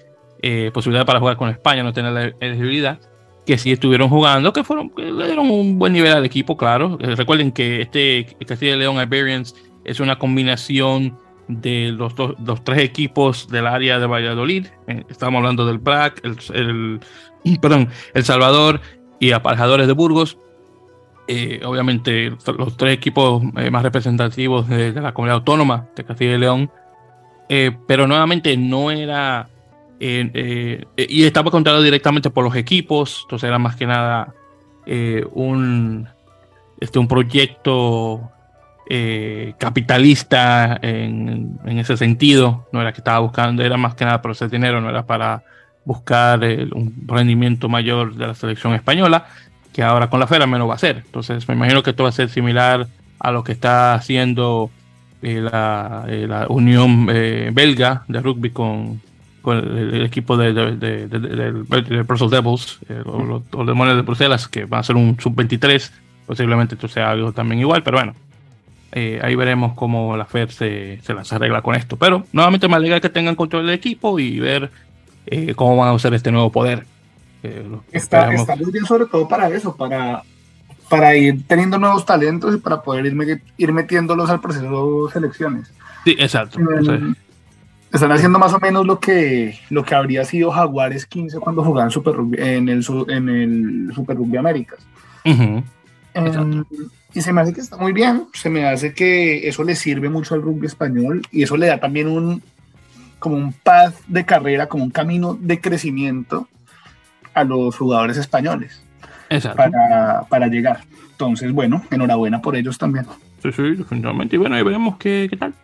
posibilidad para jugar con España, no tenían la elegibilidad que sí estuvieron jugando, que fueron que le dieron un buen nivel al equipo, claro. Eh, recuerden que este Castilla y León Iberians es una combinación de los, dos, los tres equipos del área de Valladolid. Eh, estamos hablando del BRAC, el, perdón, El Salvador y Aparejadores de Burgos. Eh, obviamente los tres equipos más representativos de, la comunidad autónoma de Castilla y León. pero nuevamente no era eh, y estaba controlado directamente por los equipos, entonces era más que nada eh, un, este, un proyecto eh, capitalista en, ese sentido, no era que estaba buscando, era más que nada para hacer dinero, no era para buscar un rendimiento mayor de la selección española, que ahora con la Fera menos va a ser. Entonces me imagino que esto va a ser similar a lo que está haciendo la, la, Unión Belga de rugby con, con el, equipo de, de, de, Brussels Devils, eh, los, demonios de Bruselas, que van a ser un sub-23, posiblemente esto sea algo también igual, pero bueno, eh, ahí veremos cómo la FED se, se las arregla con esto. Pero nuevamente me alegra que tengan control del equipo y ver eh, cómo van a usar este nuevo poder. Está, está, muy bien sobre todo para eso, para, para ir teniendo nuevos talentos y para poder ir, ir metiéndolos al proceso de selecciones. Sí, exacto. Están haciendo más o menos lo que, lo que habría sido Jaguares 15 cuando jugaban Super en, el, en el Super Rugby Américas. Em, y se me hace que está muy bien, se me hace que eso le sirve mucho al rugby español y eso le da también un como un path de carrera, como un camino de crecimiento a los jugadores españoles para, para, llegar. Entonces, bueno, enhorabuena por ellos también. Sí, sí, definitivamente. Y bueno, ahí veremos qué, qué tal.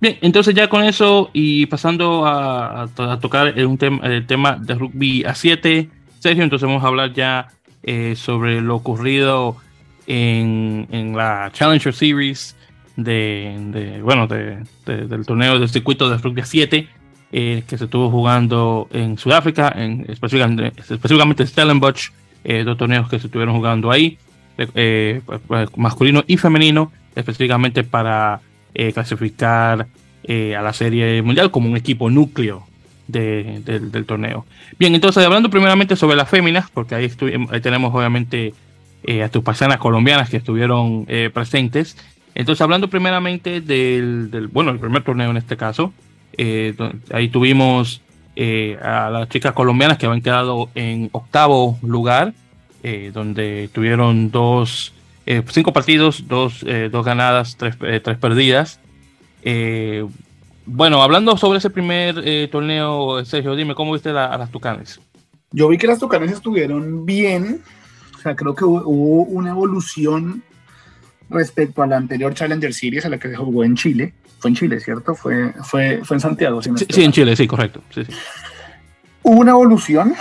Bien, entonces ya con eso y pasando a, tocar un tema, el tema de rugby a 7, Sergio, entonces vamos a hablar ya eh, sobre lo ocurrido en, la Challenger Series de, bueno, del torneo del circuito de rugby a 7 eh, que se estuvo jugando en Sudáfrica, en, específicamente, específicamente Stellenbosch, eh, dos torneos que se estuvieron jugando ahí, pues, masculino y femenino, específicamente para eh, clasificar eh, a la Serie Mundial como un equipo núcleo del torneo. Bien, entonces hablando primeramente sobre las féminas, porque ahí, tenemos obviamente eh, a tus paisanas colombianas que estuvieron presentes. Entonces hablando primeramente del, bueno, el primer torneo en este caso, ahí tuvimos a las chicas colombianas que habían quedado en octavo lugar, donde tuvieron dos cinco partidos, dos, dos ganadas, tres, tres perdidas. bueno, hablando sobre ese primer torneo, Sergio, dime, ¿cómo viste a las Tucanes? Yo vi que las Tucanes estuvieron bien, o sea, creo que hubo una evolución respecto a la anterior Challenger Series a la que se jugó en Chile. Fue en Chile, ¿cierto? Fue, fue, fue en Santiago. sí, sí, en Chile, sí, correcto. Sí, sí. Hubo una evolución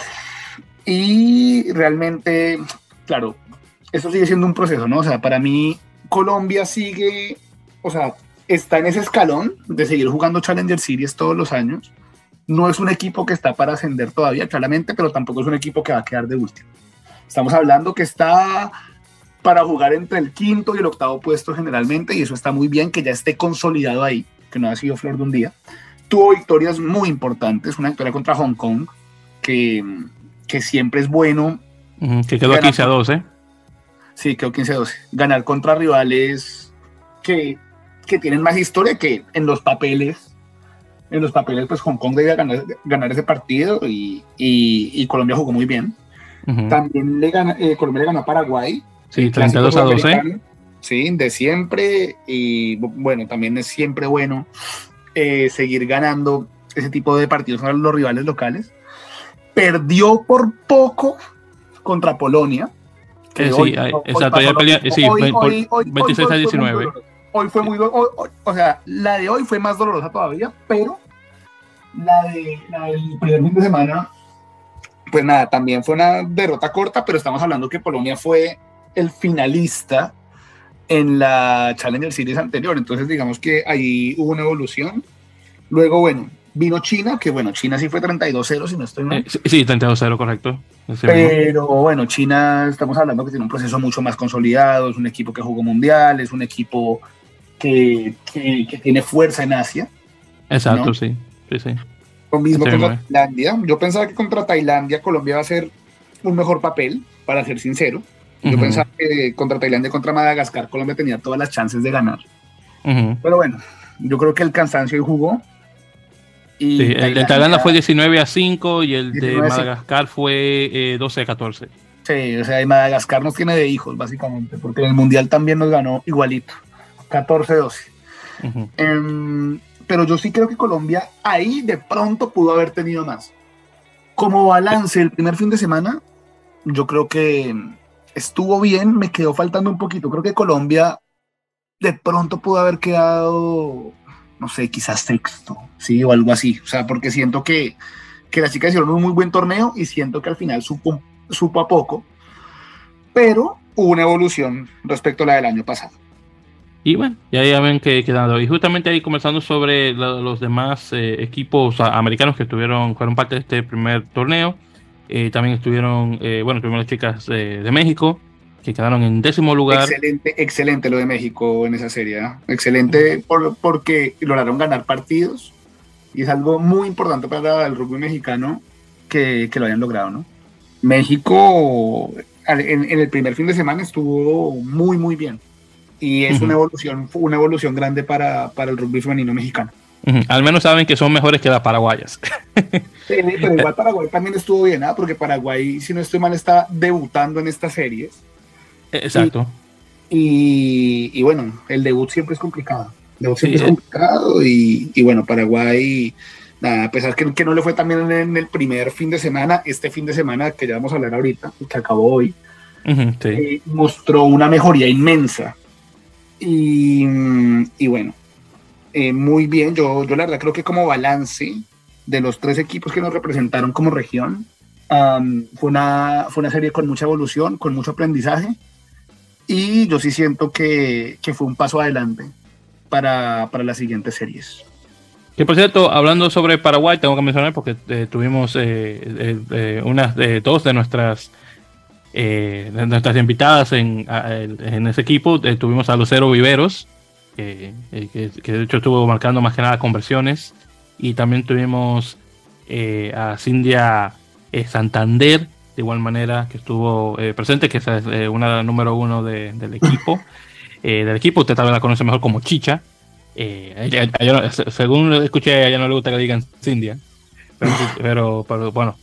y realmente, claro, eso sigue siendo un proceso, ¿no? O sea, para mí Colombia sigue, o sea, está en ese escalón de seguir jugando Challenger Series todos los años. No es un equipo que está para ascender todavía, claramente, pero tampoco es un equipo que va a quedar de último. Estamos hablando que está para jugar entre el quinto y el octavo puesto generalmente, y eso está muy bien, que ya esté consolidado ahí, que no ha sido flor de un día. Tuvo victorias muy importantes, una victoria contra Hong Kong, que, que siempre es bueno. que quedó 15 a 12. Sí, quedó 15 a 12. Ganar contra rivales que, que tienen más historia que en los papeles. En los papeles, pues Hong Kong debía ganar, ganar ese partido y, y, Colombia jugó muy bien. También le gana, eh, Colombia le ganó a Paraguay, Sí, 32 a 12. Sí, de siempre. Y bueno, también es siempre bueno eh, seguir ganando ese tipo de partidos a los rivales locales. Perdió por poco contra Polonia. sí, hoy, exacto, ya pelea, sí, hoy, 26 a 19. Hoy fue muy, o sea, la de hoy fue más dolorosa todavía, pero la, de, la del primer fin de semana, pues nada, también fue una derrota corta, pero estamos hablando que Polonia fue el finalista en la Challenger Series anterior. Entonces, digamos que ahí hubo una evolución. Luego, bueno, vino China, que bueno, China sí fue 32-0, si no estoy mal. Eh, sí, 32-0, correcto. Pero bueno, China, estamos hablando que tiene un proceso mucho más consolidado, es un equipo que jugó mundial, es un equipo que, que, tiene fuerza en Asia. Exacto, sí. sí, sí. Lo mismo contra Tailandia. Yo pensaba que contra Tailandia Colombia va a ser un mejor papel, para ser sincero. Yo pensaba que contra Tailandia y contra Madagascar Colombia tenía todas las chances de ganar. Pero bueno, yo creo que el cansancio y jugó. Y el de Tailandia fue 19 a 5 y el de Madagascar fue 12 eh, a 14. Sí, o sea, Madagascar Madagascar nos tiene de hijos, básicamente, porque en el Mundial también nos ganó igualito, 14-12. Em, pero yo sí creo que Colombia ahí de pronto pudo haber tenido más. Como balance el primer fin de semana, yo creo que estuvo bien, me quedó faltando un poquito. Creo que Colombia de pronto pudo haber quedado, no sé, quizás sexto, sí, o algo así. O sea, porque siento que, que las chicas hicieron un muy buen torneo y siento que al final supo, supo a poco, pero hubo una evolución respecto a la del año pasado. Y bueno, ya, ven que quedando. Y justamente ahí conversando sobre los demás eh, equipos americanos que tuvieron, fueron parte de este primer torneo. Eh, también estuvieron, eh, bueno, las chicas de México, que quedaron en décimo lugar. Excelente, excelente lo de México en esa serie. Excelente porque lograron ganar partidos y es algo muy importante para el rugby mexicano que, que lo hayan logrado, ¿no? México en, en, el primer fin de semana estuvo muy, muy bien y es una evolución, una evolución grande para, para el rugby femenino mexicano. Al menos saben que son mejores que las paraguayas. sí, pero igual Paraguay también estuvo bien, ¿ah? porque Paraguay, si no estoy mal, está debutando en estas series. Exacto. Y, bueno, el debut siempre es complicado. El debut siempre es eh. complicado y, bueno, Paraguay, nada, a pesar que, que no le fue también en el primer fin de semana, este fin de semana que ya vamos a hablar ahorita, que acabó hoy, eh, mostró una mejoría inmensa. Y, y bueno, eh, muy bien. Yo, yo la verdad creo que como balance de los tres equipos que nos representaron como región, fue, una, fue una serie con mucha evolución, con mucho aprendizaje. Y yo sí siento que, que fue un paso adelante para, para, las siguientes series. Que por cierto, hablando sobre Paraguay, tengo que mencionar porque eh, tuvimos eh, unas de dos de nuestras nuestras invitadas en, en ese equipo. tuvimos a Lucero Viveros, que, de hecho estuvo marcando más que nada conversiones. Y también tuvimos eh, a Cindia eh, Santander, de igual manera que estuvo eh, presente, que es una número uno del equipo. del equipo, usted tal vez la conoce mejor como Chicha. según escuché, a ella no le gusta que digan Cindia. Pero, pero, bueno,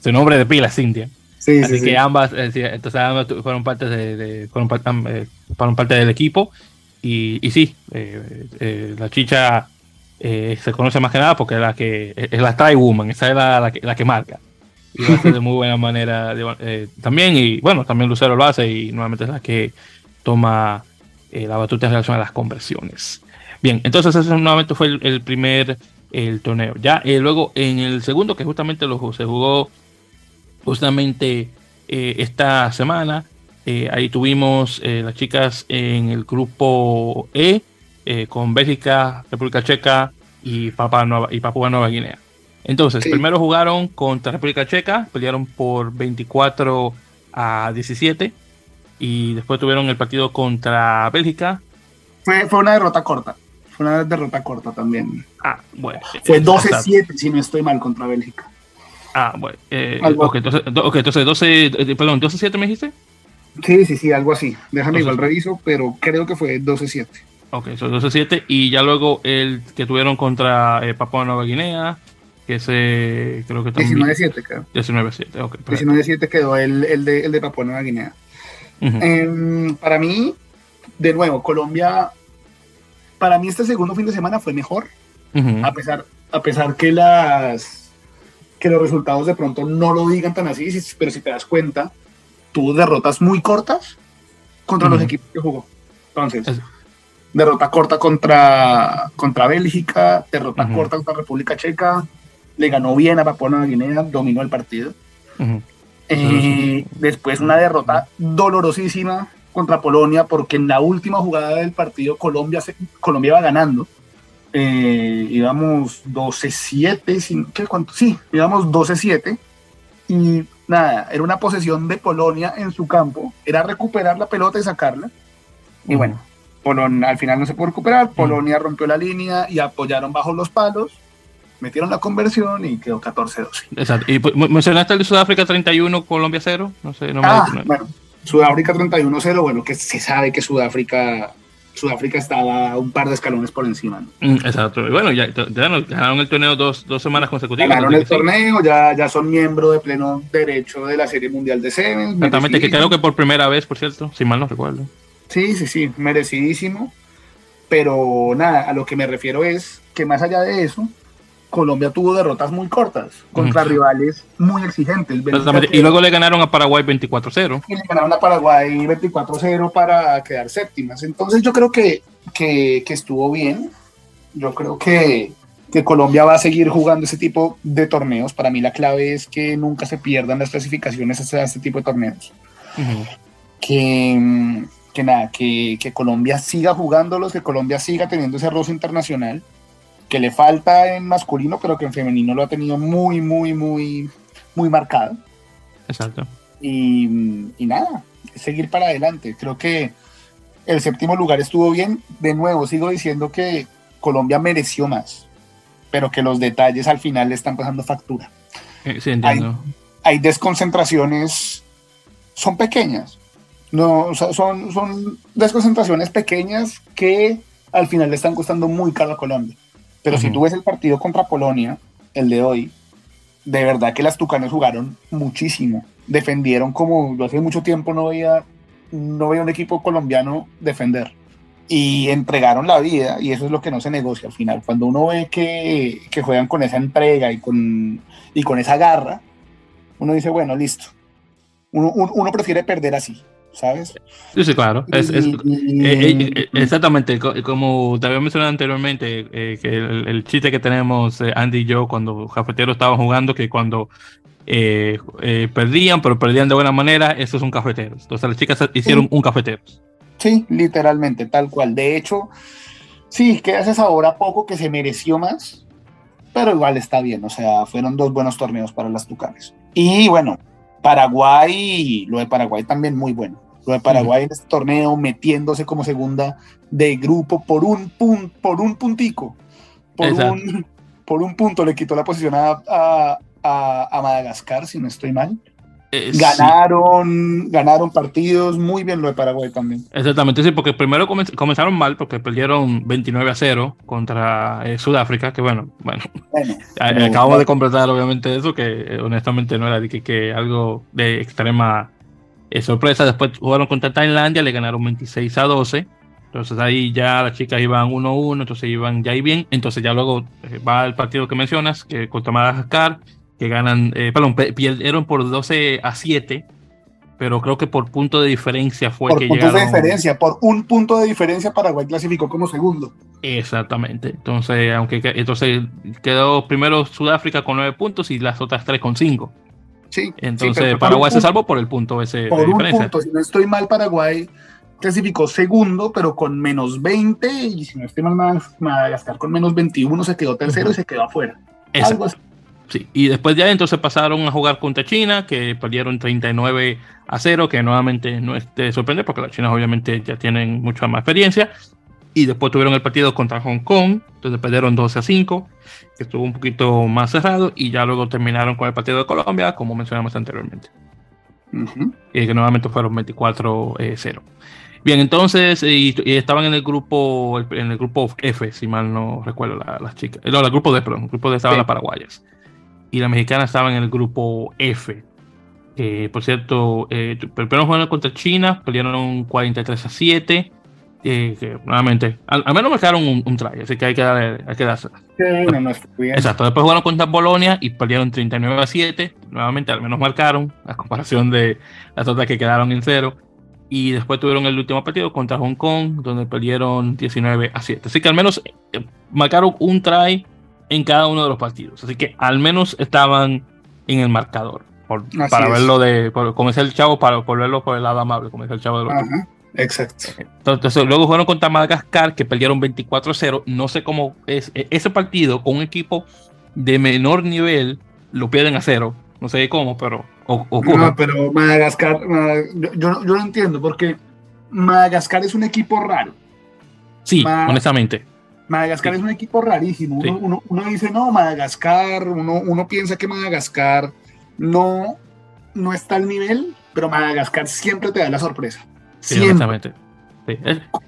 su nombre de pila es Cindia. Sí, Así que ambas, entonces ambas fueron parte de, fueron, parte del equipo y, sí, la chicha se conoce más que nada porque es la que es la Style Woman, esa es la, que, la que marca y lo hace de muy buena manera también y bueno también Lucero lo hace y nuevamente es la que toma la batuta en relación a las conversiones bien entonces ese nuevamente fue el primer el torneo. Ya eh, luego en el segundo, que justamente se jugó justamente eh, esta semana, eh, ahí tuvimos las chicas en el grupo E con Bélgica, República Checa y Papua Nueva, y Papua Nueva Guinea. Entonces, primero jugaron contra República Checa, pelearon por 24 a 17 y después tuvieron el partido contra Bélgica. Fue, fue una derrota corta. Fue una derrota corta también. Ah, bueno. Fue 12-7, si no estoy mal, contra Bélgica. Ah, bueno. Eh, entonces 12, eh, perdón, 12-7 me dijiste. Sí, sí, sí, algo así. Déjame igual reviso, pero creo que fue 12-7. Ok, eso 12-7. Y ya luego el que tuvieron contra eh, Papua Nueva Guinea, que ese creo que también. 19-7, creo. 19-7, ok. 19-7 quedó el, el, de, el de Papua Nueva Guinea. eh, para mí, de nuevo, Colombia para mí este segundo fin de semana fue mejor, a, pesar, a pesar que, las, que los resultados de pronto no lo digan tan así, pero si te das cuenta, tuvo derrotas muy cortas contra los equipos que jugó. Entonces, derrota corta contra, contra Bélgica, derrota corta contra República Checa, le ganó bien a Papua Nueva Guinea, dominó el partido. Eh, después una derrota dolorosísima contra Polonia porque en la última jugada del partido Colombia, Colombia iba ganando. Eh, íbamos 12-7, ¿qué cuánto? Sí, íbamos 12-7 y nada, era una posesión de Polonia en su campo, era recuperar la pelota y sacarla. Y bueno, Polonia al final no se pudo recuperar, Polonia rompió la línea y apoyaron bajo los palos, metieron la conversión y quedó 14-12. Exacto. ¿Y mencionaste el de Sudáfrica 31, Colombia 0? No sé, no me ah, bueno, Sudáfrica 31-0, bueno, que se sabe que Sudáfrica Sudáfrica estaba un par de escalones por encima. Mm, exacto. Y bueno, ya, ganaron el torneo dos, dos semanas consecutivas. Ganaron el torneo, ya, ya son miembros de pleno derecho de la Serie Mundial de Sevens. Exactamente, que creo que por primera vez, por cierto, si mal no recuerdo. Sí, sí, sí, merecidísimo. Pero nada, a lo que me refiero es que más allá de eso, Colombia tuvo derrotas muy cortas contra rivales muy exigentes. y luego le ganaron a Paraguay 24-0. Y le ganaron a Paraguay 24-0 para quedar séptimas. Entonces yo creo que, que, estuvo bien. Yo creo que, que, Colombia va a seguir jugando ese tipo de torneos. Para mí la clave es que nunca se pierdan las clasificaciones a este tipo de torneos. que, que nada, que, que Colombia siga jugándolos, que Colombia siga teniendo ese roce internacional que le falta en masculino, pero que en femenino lo ha tenido muy, muy, muy, muy marcado. Exacto. Y, nada, seguir para adelante. Creo que el séptimo lugar estuvo bien. De nuevo, sigo diciendo que Colombia mereció más, pero que los detalles al final le están pasando factura. Sí, entiendo. Hay, desconcentraciones, son pequeñas. No, son, son desconcentraciones pequeñas que al final le están costando muy caro a Colombia. Pero si tú ves el partido contra Polonia, el de hoy, de verdad que las Tucanes jugaron muchísimo. Defendieron como yo hace mucho tiempo no veía, no veía un equipo colombiano defender. Y entregaron la vida, y eso es lo que no se negocia al final. Cuando uno ve que, que juegan con esa entrega y con, y con esa garra, uno dice, bueno, listo. Uno, uno prefiere perder así. ¿Sabes? Sí, sí, claro. Es, eh, eh, eh, exactamente, como te había mencionado anteriormente, que el, chiste que tenemos Andy y yo cuando Cafetero estaban jugando, que cuando perdían, pero perdían de buena manera, esos son cafeteros. Entonces las chicas hicieron un cafetero. Sí, literalmente, tal cual. De hecho, sí, queda ese sabor a poco que se mereció más, pero igual está bien. O sea, fueron dos buenos torneos para las Tucanes. Y bueno, Paraguay, lo de Paraguay también muy bueno. Lo de Paraguay en este torneo metiéndose como segunda de grupo por un, pun, por un puntico. Por un, por un, punto le quitó la posición a, a, Madagascar, si no estoy mal. Eh, ganaron, ganaron partidos muy bien lo de Paraguay también. Exactamente, sí, porque primero comenzaron mal porque perdieron 29 a 0 contra eh, Sudáfrica, que bueno, bueno, acabo de completar obviamente eso, que honestamente no era de que, algo de extrema sorpresa. Después jugaron contra Tailandia, le ganaron 26 a 12. Entonces ahí ya las chicas iban 1-1, entonces iban ya ahí bien. Entonces ya luego va el partido que mencionas, que contra Madagascar, que ganan, eh, perdón, perdieron por 12 a 7, pero creo que por punto de diferencia fue por que puntos de diferencia, por un punto de diferencia Paraguay clasificó como segundo. Exactamente, entonces, aunque entonces quedó primero Sudáfrica con 9 puntos y las otras 3 con 5. Sí, entonces Paraguay se salvó por el punto ese por un punto, si no estoy mal, Paraguay clasificó segundo, pero con menos 20, y si no estoy mal, Madagascar con menos 21 se quedó tercero y se quedó afuera. Algo así. Sí, y después ya entonces pasaron a jugar contra China, que perdieron 39 a 0, que nuevamente no es de sorprender porque las chinas obviamente ya tienen mucha más experiencia. Y después tuvieron el partido contra Hong Kong, entonces perdieron 12 a 5, que estuvo un poquito más cerrado, y ya luego terminaron con el partido de Colombia, como mencionamos anteriormente. Y que nuevamente fueron 24 a 0. Bien, entonces, y, estaban en el grupo en el grupo F, si mal no recuerdo, las chicas. No, el grupo D, perdón, el grupo D estaban las paraguayas y la mexicana estaba en el grupo F. por cierto, eh, primero jugaron contra China, perdieron 43 a 7. Que nuevamente, al, menos marcaron un, un, try, así que hay que, darle, hay que dársela. Exacto, después jugaron contra Bolonia y perdieron 39 a 7. Nuevamente, al menos marcaron, a comparación de las otras que quedaron en cero. Y después tuvieron el último partido contra Hong Kong, donde perdieron 19 a 7. Así que al menos eh, marcaron un try en cada uno de los partidos. Así que al menos estaban en el marcador. para verlo de. como es el chavo, para por verlo por el lado amable, como es el chavo de los Exacto. Entonces, luego jugaron contra Madagascar, que perdieron 24-0. No sé cómo es. E, ese partido con un equipo de menor nivel lo pierden a cero. No sé cómo, pero ocurre. No, pero Madagascar, yo, yo, no entiendo, porque Madagascar es un equipo raro. Sí, honestamente. Madagascar es un equipo rarísimo. Uno, dice, no, Madagascar, uno, uno piensa que Madagascar no, no está al nivel, pero Madagascar siempre te da la sorpresa. Sí, exactamente.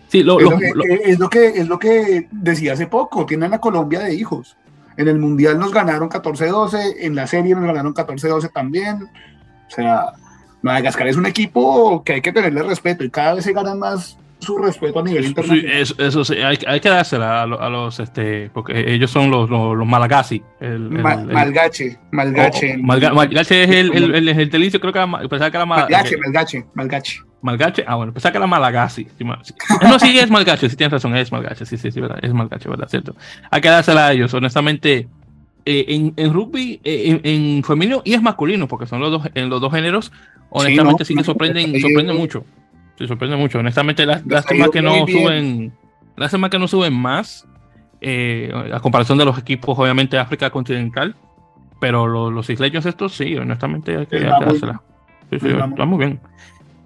Sí, lo, es, lo, que, es lo que decía hace poco, tienen a Colombia de hijos. En el Mundial nos ganaron 14-12, en la serie nos ganaron 14-12 también. O sea, Madagascar es un equipo que hay que tenerle respeto y cada vez se ganan más su respeto a nivel internacional. Sí, eso, sí, hay, hay, que dársela a, los, este, porque ellos son los, los, los Malagasy. El, malgache, Malgache. Oh, malgache es el, el, el, el delicio, creo que era, pensaba que era Malgache, Malgache, Malgache. Malgache, ah, bueno, pensaba que era Malagasy. No, sí, es Malgache, sí tienes razón, es Malgache, sí, sí, sí, verdad, es Malgache, verdad, cierto. Hay que dársela a ellos, honestamente. Eh, en, en, rugby, eh, en, femenino y es masculino, porque son los dos, en los dos géneros, honestamente sí, que sorprenden, sorprenden mucho. Se sorprende mucho. Honestamente, las, lástima que no suben. Lástima que no suben más. Eh, a comparación de los equipos, obviamente, de África continental. Pero los isleños estos sí, honestamente hay que, dársela. Sí, sí, está muy bien.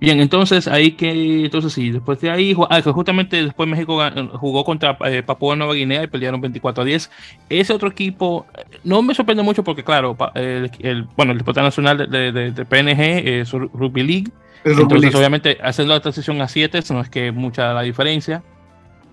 Bien, entonces ahí que, entonces sí, después de ahí, ah, justamente después México jugó contra eh, Papua Nueva Guinea y pelearon 24 a 10. Ese otro equipo no me sorprende mucho porque, claro, el, bueno, el deporte nacional de, de, PNG es Rugby League entonces, obviamente, haciendo la transición a 7 no es que mucha la diferencia.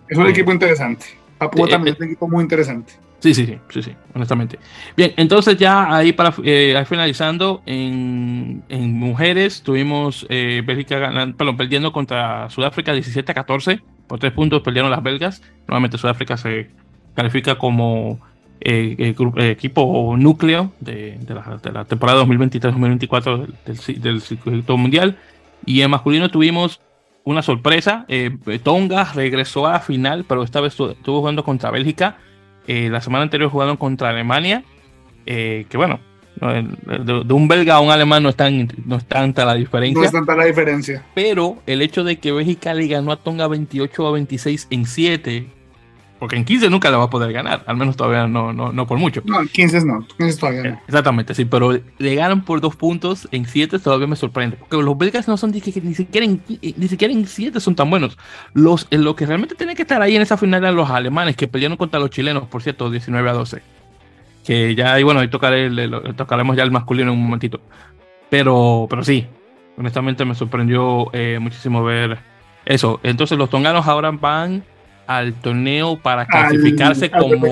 Es un equipo interesante. Papua eh, también es un equipo muy interesante. Sí, sí, sí, sí, sí, honestamente. Bien, entonces ya ahí para eh, finalizando, en, en, mujeres tuvimos eh, Bélgica ganando, perdón, perdiendo contra Sudáfrica 17 a 14, por tres puntos perdieron las belgas. Nuevamente Sudáfrica se califica como eh, equipo núcleo de, de, la, de la, temporada 2023-2024 del, del circuito mundial. Y en masculino tuvimos una sorpresa. Eh, Tonga regresó a la final, pero esta vez estuvo jugando contra Bélgica. Eh, la semana anterior jugaron contra Alemania. Eh, que bueno, de, un belga a un alemán no es, no es tanta la diferencia. No es tanta la diferencia. Pero el hecho de que Bélgica le ganó a Tonga 28 a 26 en 7 porque en 15 nunca le va a poder ganar, al menos todavía no, no, no por mucho. No, en 15 no, 15 todavía no. Exactamente, sí, pero le ganan por dos puntos en 7 todavía me sorprende. Porque los belgas no son ni, ni siquiera en, ni siquiera en 7 son tan buenos. Los, lo que realmente tiene que estar ahí en esa final eran los alemanes que pelearon contra los chilenos, por cierto, 19 a 12. Que ya, y bueno, ahí tocaré, tocaremos ya el masculino en un momentito. Pero, pero sí, honestamente me sorprendió eh, muchísimo ver eso. Entonces los tonganos ahora van al torneo para clasificarse como...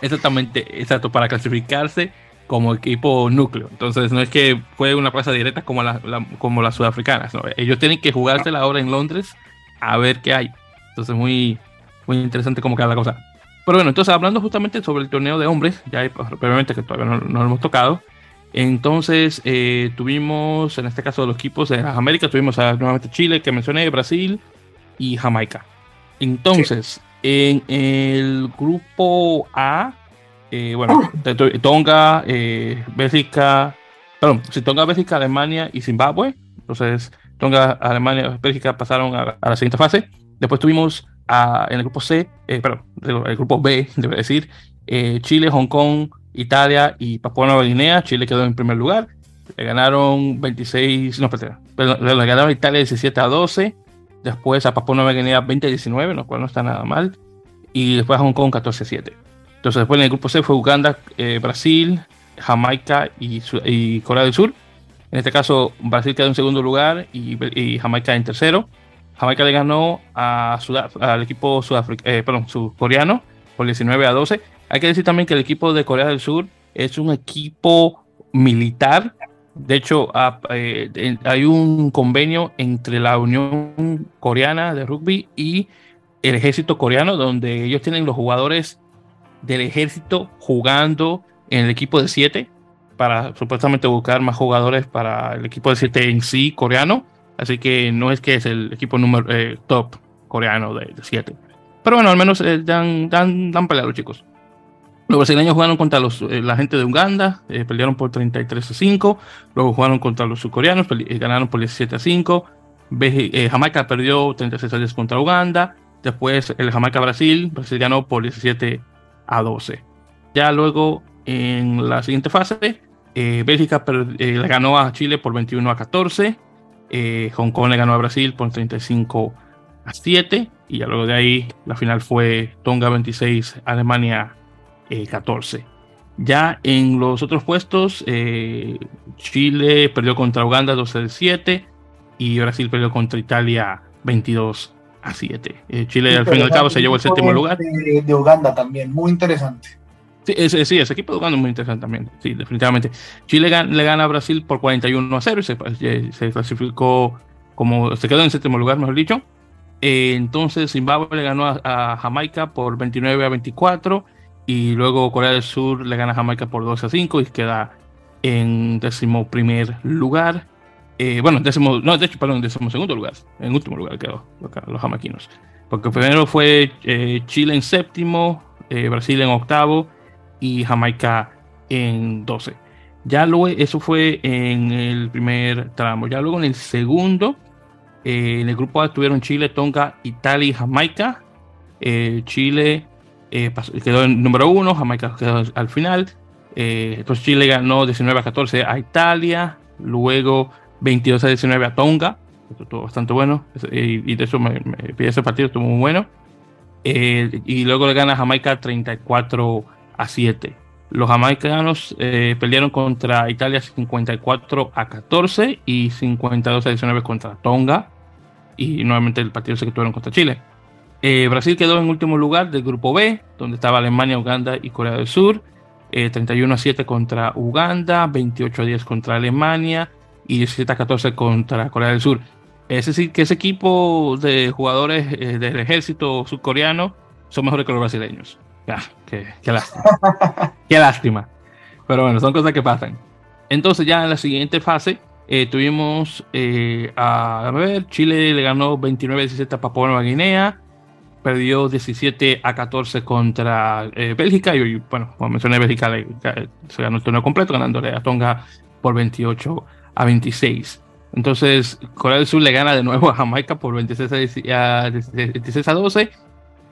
Exactamente, exacto, para clasificarse como equipo núcleo. Entonces no es que fue una plaza directa como, la, como las sudafricanas. Ellos tienen que jugársela ahora en Londres a ver qué hay. Entonces muy, muy interesante cómo queda la cosa. Pero bueno, entonces hablando justamente sobre el torneo de hombres, ya previamente que todavía no, no lo hemos tocado, entonces eh, tuvimos, en este caso de los equipos de las Américas, tuvimos a, nuevamente Chile, que mencioné, Brasil y Jamaica. Entonces, en el grupo A, eh, bueno, Tonga, eh, Bélgica, perdón, si Tonga, Bélgica, Alemania y Zimbabue. Entonces, Tonga, Alemania, Bélgica pasaron a, la siguiente fase. Después tuvimos en el grupo C, perdón, el grupo B, debo decir, Chile, Hong Kong, Italia y Papua Nueva Guinea. Chile quedó en primer lugar. Le ganaron 26, no, perdón, le ganaron a Italia 17 a 12. Después a Papua Nueva Guinea 20 a 19, lo cual no está nada mal. Y después a Hong Kong 14 a 7. Entonces después en el grupo C fue Uganda, eh, Brasil, Jamaica y, Corea del Sur. En este caso Brasil quedó en segundo lugar y, Jamaica en tercero. Jamaica le ganó a al equipo eh, perdón, sudcoreano por 19 a 12 hay que decir también que el equipo de Corea del Sur es un equipo militar. De hecho, eh, hay un convenio entre la Unión Coreana de Rugby y el ejército coreano, donde ellos tienen los jugadores del ejército jugando en el equipo de 7 para supuestamente buscar más jugadores para el equipo de 7 en sí coreano. Así que no es que es el equipo número eh, top coreano de 7. Pero bueno, al menos eh, dan, dan, dan pelea a los chicos. Los brasileños jugaron contra eh, la gente de Uganda, eh, perdieron por 33 a 5. Luego jugaron contra los surcoreanos, eh, ganaron por 17 a 5. Jamaica perdió 36 a 10 contra Uganda. Después el Jamaica-Brasil, Brasil ganó por 17 a 12. Ya luego en la siguiente fase, Bélgica le ganó a Chile por 21 a 14. Hong Kong le ganó a Brasil por 35 a 7. Y ya luego de ahí la final fue Tonga 26, Alemania 14. Eh, ya en los otros puestos, eh, Chile perdió contra Uganda 12 a 7 y Brasil perdió contra Italia 22 a 7. Eh, Chile al fin y al cabo se llevó el séptimo lugar. De, Uganda también, muy interesante. Sí ese, sí, ese equipo de Uganda es muy interesante también, sí, definitivamente. Chile le gana a Brasil por 41 a 0 y se, se clasificó como, se quedó en séptimo lugar, mejor dicho. entonces Zimbabue le ganó a, a Jamaica por 29 a 24 y luego Corea del Sur le gana a Jamaica por 2 a 5 y queda en décimo primer lugar. Eh, bueno, décimo, no, de hecho, perdón, décimo segundo lugar, en último lugar quedó los jamaiquinos. Porque primero fue eh, Chile en séptimo, eh, Brasil en octavo y Jamaica en 12. Ya luego, eso fue en el primer tramo. Ya luego en el segundo, en el grupo A estuvieron Chile, Tonga, Italia y Jamaica. Chile eh, quedó en número uno, Jamaica quedó al final. Eh, Chile ganó 19 a 14 a Italia, luego 22 a 19 a Tonga, esto estuvo bastante bueno, y, de eso me, ese partido estuvo muy bueno. Eh, y luego le gana Jamaica 34 a 7. Los jamaicanos pelearon contra Italia 54 a 14 y 52 a 19 contra Tonga. Y nuevamente el partido se que tuvieron contra Chile. Eh, Brasil quedó en último lugar del grupo B, donde estaba Alemania, Uganda y Corea del Sur. 31 eh, a 7 contra Uganda, 28 a 10 contra Alemania y 17 a 14 contra Corea del Sur. Es decir, que ese equipo de jugadores eh, del ejército surcoreano son mejores que los brasileños. Ya, qué, lástima. qué lástima. Pero bueno, son cosas que pasan. Entonces ya en la siguiente fase tuvimos a, a, ver, Chile le ganó 29 a 17 a Papua Nueva Guinea perdió 17 a 14 contra eh, Bélgica y bueno, como mencioné, Bélgica se ganó el torneo completo ganándole a Tonga por 28 a 26. Entonces, Corea del Sur le gana de nuevo a Jamaica por 26 a, 26 a 12.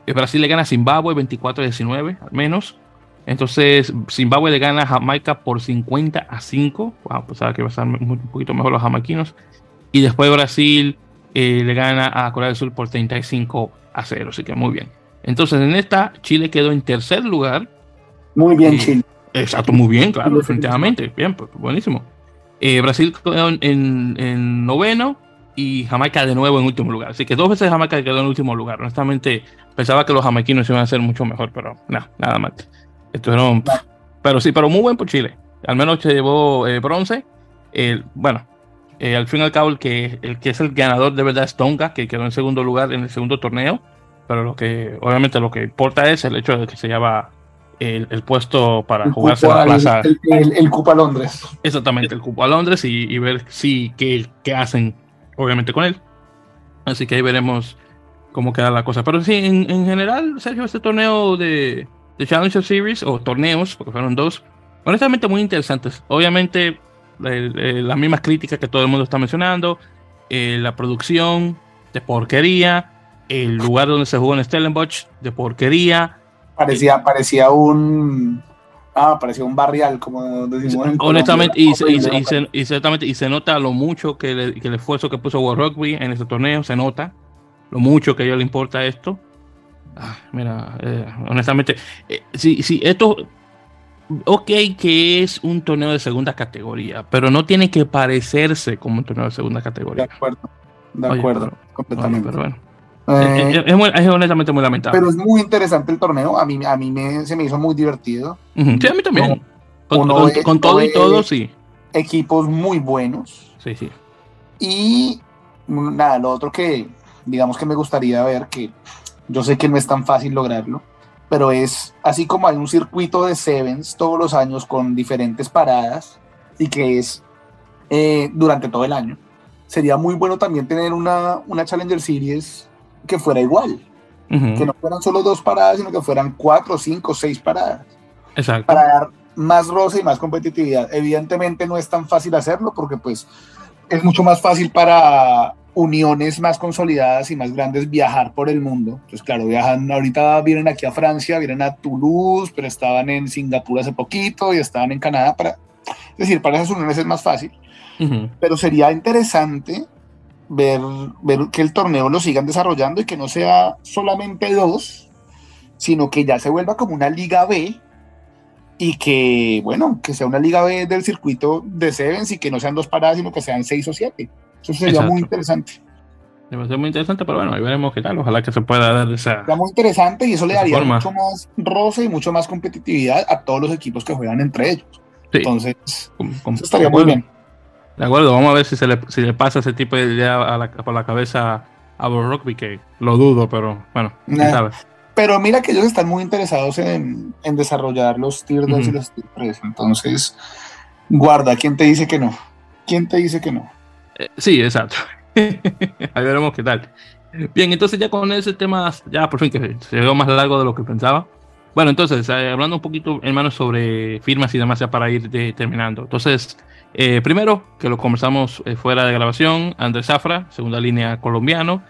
Eh, Brasil le gana a Zimbabue 24 a 19, al menos. Entonces, Zimbabue le gana a Jamaica por 50 a 5. Wow, pues que va a estar un poquito mejor los jamaiquinos. Y después Brasil eh, le gana a Corea del Sur por 35 a cero, así que muy bien. Entonces en esta Chile quedó en tercer lugar. Muy bien, Chile. Exacto, muy bien, claro, definitivamente. Bien, pues, buenísimo. Eh, Brasil en, en, noveno y Jamaica de nuevo en último lugar. Así que dos veces Jamaica quedó en último lugar. Honestamente, pensaba que los jamaiquinos iban a ser mucho mejor, pero no, nada más. Estuvieron, pero sí, pero muy buen por Chile. Al menos se llevó eh, bronce. bueno, eh, al fin y al cabo, el que, el que es el ganador de verdad es Tonga, que quedó en segundo lugar en el segundo torneo. Pero lo que, obviamente, lo que importa es el hecho de que se lleva el, puesto para jugarse la plaza. El, el, cupo a Londres. Exactamente, el cupo a Londres y, ver si qué, qué, hacen, obviamente, con él. Así que ahí veremos cómo queda la cosa. Pero sí, en, en general, Sergio, este torneo de, de Challenger Series, o torneos, porque fueron dos, honestamente muy interesantes. Obviamente, las mismas críticas que todo el mundo está mencionando, eh, la producción de porquería, el lugar donde se jugó en Stellenbosch de porquería. Parecía, parecía un ah, parecía un barrial, como decimos en Honestamente, y, y, se, y, ciertamente, y se nota lo mucho que, el esfuerzo que puso World Rugby en este torneo, se nota lo mucho que a ellos le importa esto. Ah, mira, eh, honestamente, eh, si, si esto, ok que es un torneo de segunda categoría, pero no tiene que parecerse como un torneo de segunda categoría. De acuerdo, de acuerdo, completamente. pero bueno. Eh, es, honestamente muy lamentable. Pero es muy interesante el torneo. A mí, a mí me, se me hizo muy divertido. Sí, a mí también. con, todo y todo, sí. Equipos muy buenos. Sí, sí. Y nada, lo otro que digamos que me gustaría ver, que yo sé que no es tan fácil lograrlo, pero es así como hay un circuito de Sevens todos los años con diferentes paradas y que es eh, durante todo el año. Sería muy bueno también tener una, una Challenger Series que fuera igual. Que no fueran solo dos paradas, sino que fueran cuatro, cinco, seis paradas. Exacto. Para dar más roce y más competitividad. Evidentemente no es tan fácil hacerlo porque pues es mucho más fácil para uniones más consolidadas y más grandes viajar por el mundo. Pues claro, viajan, ahorita vienen aquí a Francia, vienen a Toulouse, pero estaban en Singapur hace poquito y estaban en Canadá para... Es decir, para esas uniones es más fácil. Pero sería interesante ver, ver que el torneo lo sigan desarrollando y que no sea solamente dos, sino que ya se vuelva como una Liga B y que, bueno, que sea una Liga B del circuito de Sevens y que no sean dos paradas, sino que sean seis o siete. Eso sería muy interesante. Debe ser muy interesante, pero bueno, ahí veremos qué tal. Ojalá que se pueda dar esa. Sería muy interesante y eso le daría mucho más roce y mucho más competitividad a todos los equipos que juegan entre ellos. Entonces, eso estaría muy bien. De acuerdo, vamos a ver si se le, si le pasa ese tipo de idea por la cabeza a Rugby, que lo dudo, pero bueno, Pero mira que ellos están muy interesados en, en desarrollar los tier 2 y los tier 3. Entonces, guarda, ¿quién te dice que no? ¿Quién te dice que no? Eh, sí, exacto. Ahí veremos qué tal. Bien, entonces ya con ese tema, ya por fin que se llegó más largo de lo que pensaba. Bueno, entonces, eh, hablando un poquito, hermano, sobre firmas y demás, ya para ir terminando. Entonces, eh, primero, que lo conversamos eh, fuera de grabación, Andrés Zafra, segunda línea colombiano,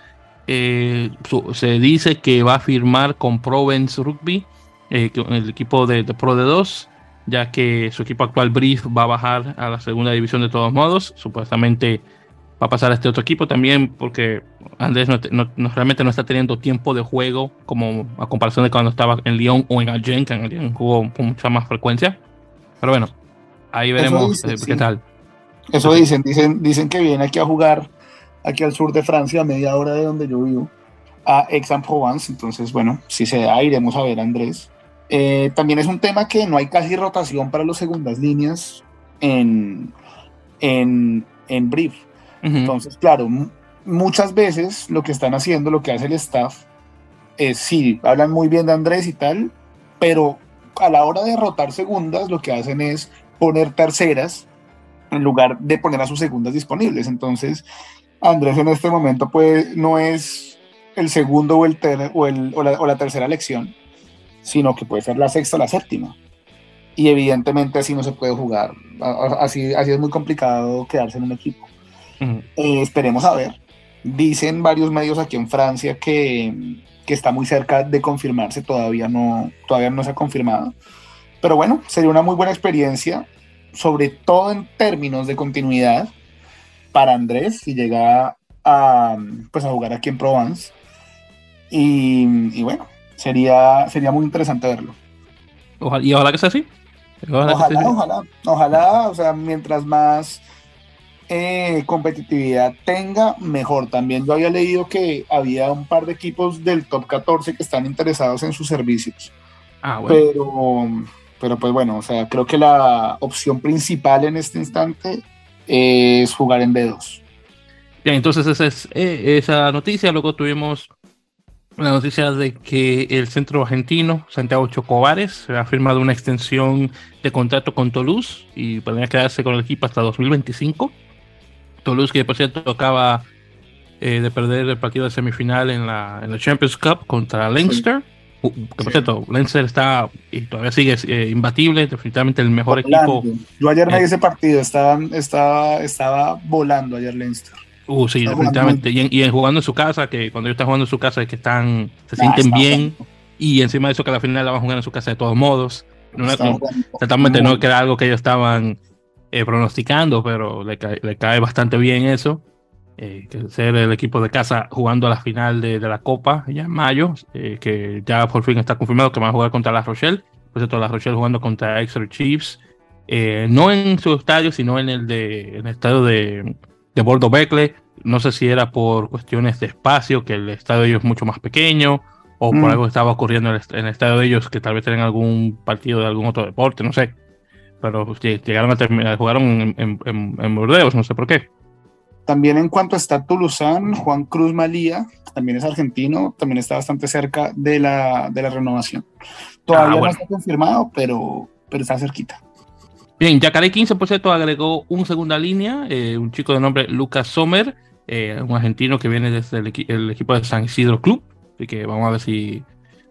eh, se dice que va a firmar con Provence Rugby, el equipo de, Pro de 2, ya que su equipo actual Brief va a bajar a la segunda división de todos modos, supuestamente va a pasar a este otro equipo también porque Andrés no, realmente no está teniendo tiempo de juego como a comparación de cuando estaba en Lyon o en Agen, que en Lyon jugó con mucha más frecuencia. Pero bueno, Ahí veremos eh, qué tal. Eso dicen, dicen, dicen que viene aquí a jugar aquí al sur de Francia, a media hora de donde yo vivo, a Aix-en-Provence. Entonces, bueno, si se da, iremos a ver a Andrés. Eh, también es un tema que no hay casi rotación para las segundas líneas en, en, en brief. Entonces, claro, muchas veces lo que están haciendo, lo que hace el staff, es sí, hablan muy bien de Andrés y tal, pero a la hora de rotar segundas, lo que hacen es poner terceras en lugar de poner a sus segundas disponibles. Entonces, Andrés en este momento pues, no es el segundo o, el, o, el o, la, tercera elección, sino que puede ser la sexta o la séptima. Y evidentemente así no se puede jugar. Así, así es muy complicado quedarse en un equipo. Eh, esperemos a ver. Dicen varios medios aquí en Francia que, que, está muy cerca de confirmarse, todavía no, todavía no se ha confirmado pero bueno, sería una muy buena experiencia, sobre todo en términos de continuidad para Andrés si llega a, pues a jugar aquí en Provence. Y, bueno, sería, sería muy interesante verlo. y ojalá que sea así. Ojalá, ojalá, ojalá, o sea, mientras más eh, competitividad tenga, mejor. También yo había leído que había un par de equipos del top 14 que están interesados en sus servicios. Ah, bueno. Pero, pero pues bueno, o sea, creo que la opción principal en este instante es jugar en B2. Bien, entonces esa es eh, esa noticia. Luego tuvimos la noticia de que el centro argentino, Santiago Chocobares, ha firmado una extensión de contrato con Toulouse y podría quedarse con el equipo hasta 2025. Toulouse, que por cierto acaba eh, de perder el partido de semifinal en la, en la Champions Cup contra Leinster. Uh, que por cierto, Leinster está y todavía sigue eh, imbatible, definitivamente el mejor equipo. Yo ayer me vi ese partido, estaba, estaba, estaba volando ayer Leinster. Uh, sí, definitivamente. Y, en, jugando en su casa, que cuando ellos están jugando en su casa es que están, se sienten bien. Y encima de eso que la final la van a jugar en su casa de todos modos. No, exactamente, no que era algo que ellos estaban eh, pronosticando, pero le cae, bastante bien eso. Eh, que ser el equipo de casa jugando a la final de, la Copa ya en mayo, eh, que ya por fin está confirmado que van a jugar contra La Rochelle. Por cierto, La Rochelle jugando contra Exeter Chiefs. no en su estadio, sino en el, de, en el estadio de, de Bordo Becle. No sé si era por cuestiones de espacio, que el estadio de ellos es mucho más pequeño, o por mm. algo que estaba ocurriendo en el, estadio de ellos, que tal vez tenían algún partido de algún otro deporte, no sé. Pero llegaron a terminar, jugaron en, en, Bordeaux, no sé por qué. También en cuanto está Toulouse, Juan Cruz Malía, también es argentino, también está bastante cerca de la, de la renovación. Todavía ah, no está confirmado, pero, pero está cerquita. Bien, Yacaré 15% agregó un segunda línea, eh, un chico de nombre Lucas Sommer, eh, un argentino que viene desde el, equipo de San Isidro Club. Así que vamos a ver si